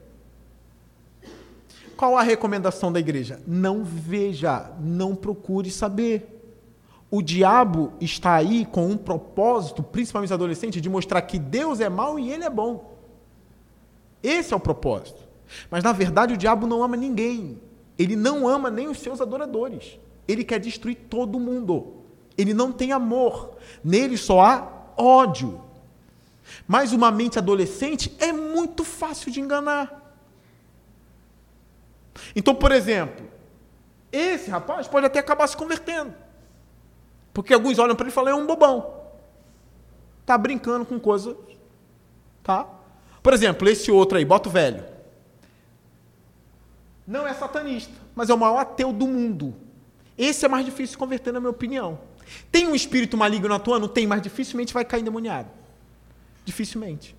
Qual a recomendação da igreja? Não veja, não procure saber. O diabo está aí com um propósito, principalmente os adolescentes, de mostrar que Deus é mau e ele é bom. Esse é o propósito. Mas na verdade o diabo não ama ninguém. Ele não ama nem os seus adoradores. Ele quer destruir todo mundo. Ele não tem amor. Nele só há ódio. Mas uma mente adolescente é muito fácil de enganar. Então, por exemplo, esse rapaz pode até acabar se convertendo. Porque alguns olham para ele e falam: é um bobão. Está brincando com coisas. Tá? Por exemplo, esse outro aí, bota o velho. Não é satanista, mas é o maior ateu do mundo. Esse é mais difícil de converter, na minha opinião. Tem um espírito maligno atuando? Tem, mas dificilmente vai cair endemoniado. Dificilmente.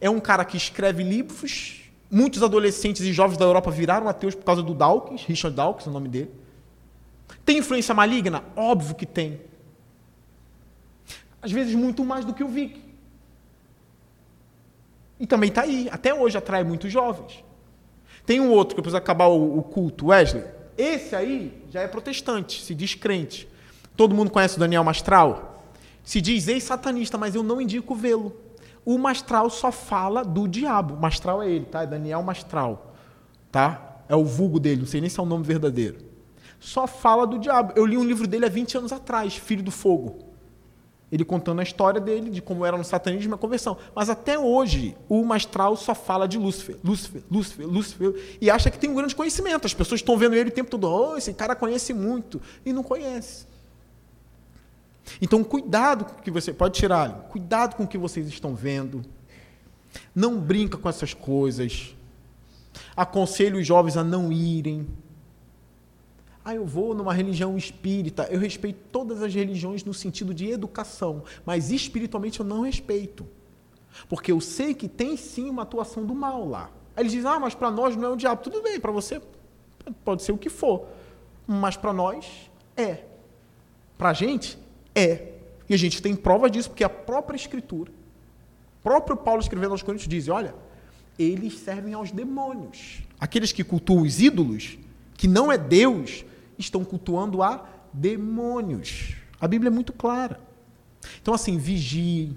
É um cara que escreve livros. Muitos adolescentes e jovens da Europa viraram ateus por causa do Dawkins, Richard Dawkins é o nome dele. Tem influência maligna? Óbvio que tem. Às vezes muito mais do que o Vic. E também está aí, até hoje atrai muitos jovens. Tem um outro que precisa acabar o, o culto, Wesley. Esse aí já é protestante, se diz crente. Todo mundo conhece o Daniel Mastral? Se diz ex-satanista, mas eu não indico vê-lo. O Mastral só fala do diabo. Mastral é ele, tá? É Daniel Mastral, tá? É o vulgo dele, não sei nem se é o nome verdadeiro. Só fala do diabo. Eu li um livro dele há 20 anos atrás, Filho do Fogo. Ele contando a história dele, de como era no satanismo e a conversão. Mas até hoje, o Mastral só fala de Lúcifer, Lúcifer, Lúcifer, Lúcifer, e acha que tem um grande conhecimento. As pessoas estão vendo ele o tempo todo, oh, esse cara conhece muito, e não conhece. Então, cuidado com o que você. Pode tirar, cuidado com o que vocês estão vendo. Não brinca com essas coisas. Aconselho os jovens a não irem. Ah, eu vou numa religião espírita. Eu respeito todas as religiões no sentido de educação, mas espiritualmente eu não respeito. Porque eu sei que tem sim uma atuação do mal lá. Aí eles dizem, ah, mas para nós não é o diabo. Tudo bem, para você pode ser o que for. Mas para nós é. Para a gente é. E a gente tem provas disso, porque a própria Escritura, o próprio Paulo escrevendo aos Coríntios, diz: olha, eles servem aos demônios. Aqueles que cultuam os ídolos, que não é Deus, estão cultuando a demônios. A Bíblia é muito clara. Então, assim, vigie.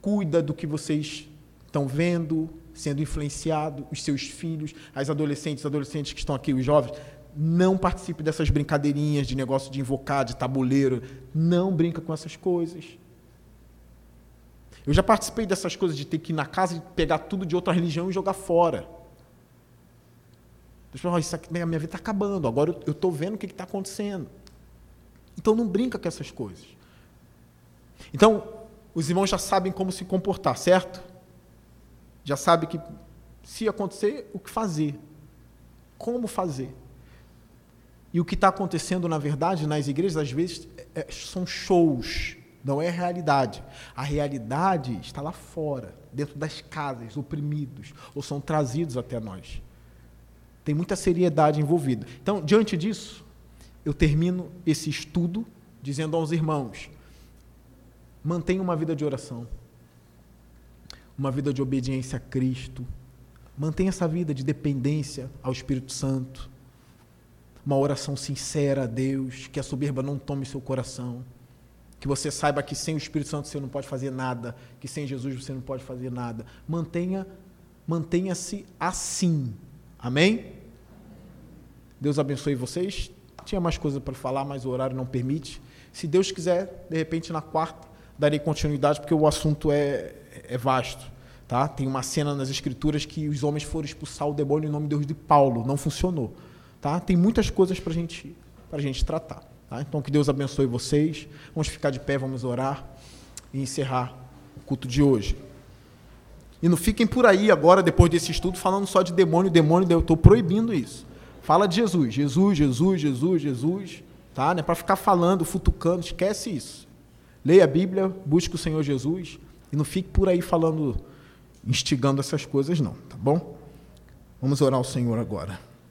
Cuida do que vocês estão vendo, sendo influenciado, os seus filhos, as adolescentes, adolescentes que estão aqui, os jovens. Não participe dessas brincadeirinhas de negócio de invocar, de tabuleiro. Não brinca com essas coisas. Eu já participei dessas coisas de ter que ir na casa e pegar tudo de outra religião e jogar fora. Deus falou, isso aqui, minha vida está acabando, agora eu estou vendo o que está acontecendo. Então não brinca com essas coisas. Então, os irmãos já sabem como se comportar, certo? Já sabem que se acontecer, o que fazer. Como fazer. E o que está acontecendo, na verdade, nas igrejas, às vezes, é, são shows, não é realidade. A realidade está lá fora, dentro das casas, oprimidos, ou são trazidos até nós. Tem muita seriedade envolvida. Então, diante disso, eu termino esse estudo dizendo aos irmãos: mantenha uma vida de oração, uma vida de obediência a Cristo, mantenha essa vida de dependência ao Espírito Santo uma oração sincera a Deus, que a soberba não tome seu coração. Que você saiba que sem o Espírito Santo você não pode fazer nada, que sem Jesus você não pode fazer nada. Mantenha, mantenha-se assim. Amém? Deus abençoe vocês. Tinha mais coisa para falar, mas o horário não permite. Se Deus quiser, de repente na quarta darei continuidade, porque o assunto é, é vasto. Tá? Tem uma cena nas Escrituras que os homens foram expulsar o demônio em nome de Deus de Paulo. Não funcionou. Tá? Tem muitas coisas para gente, a gente tratar. Tá? Então, que Deus abençoe vocês. Vamos ficar de pé, vamos orar e encerrar o culto de hoje. E não fiquem por aí agora, depois desse estudo, falando só de demônio, demônio, eu estou proibindo isso. Fala de Jesus, Jesus, Jesus, Jesus, Jesus. Tá? Não é para ficar falando, futucando, esquece isso. Leia a Bíblia, busque o Senhor Jesus e não fique por aí falando, instigando essas coisas, não, tá bom? Vamos orar ao Senhor agora.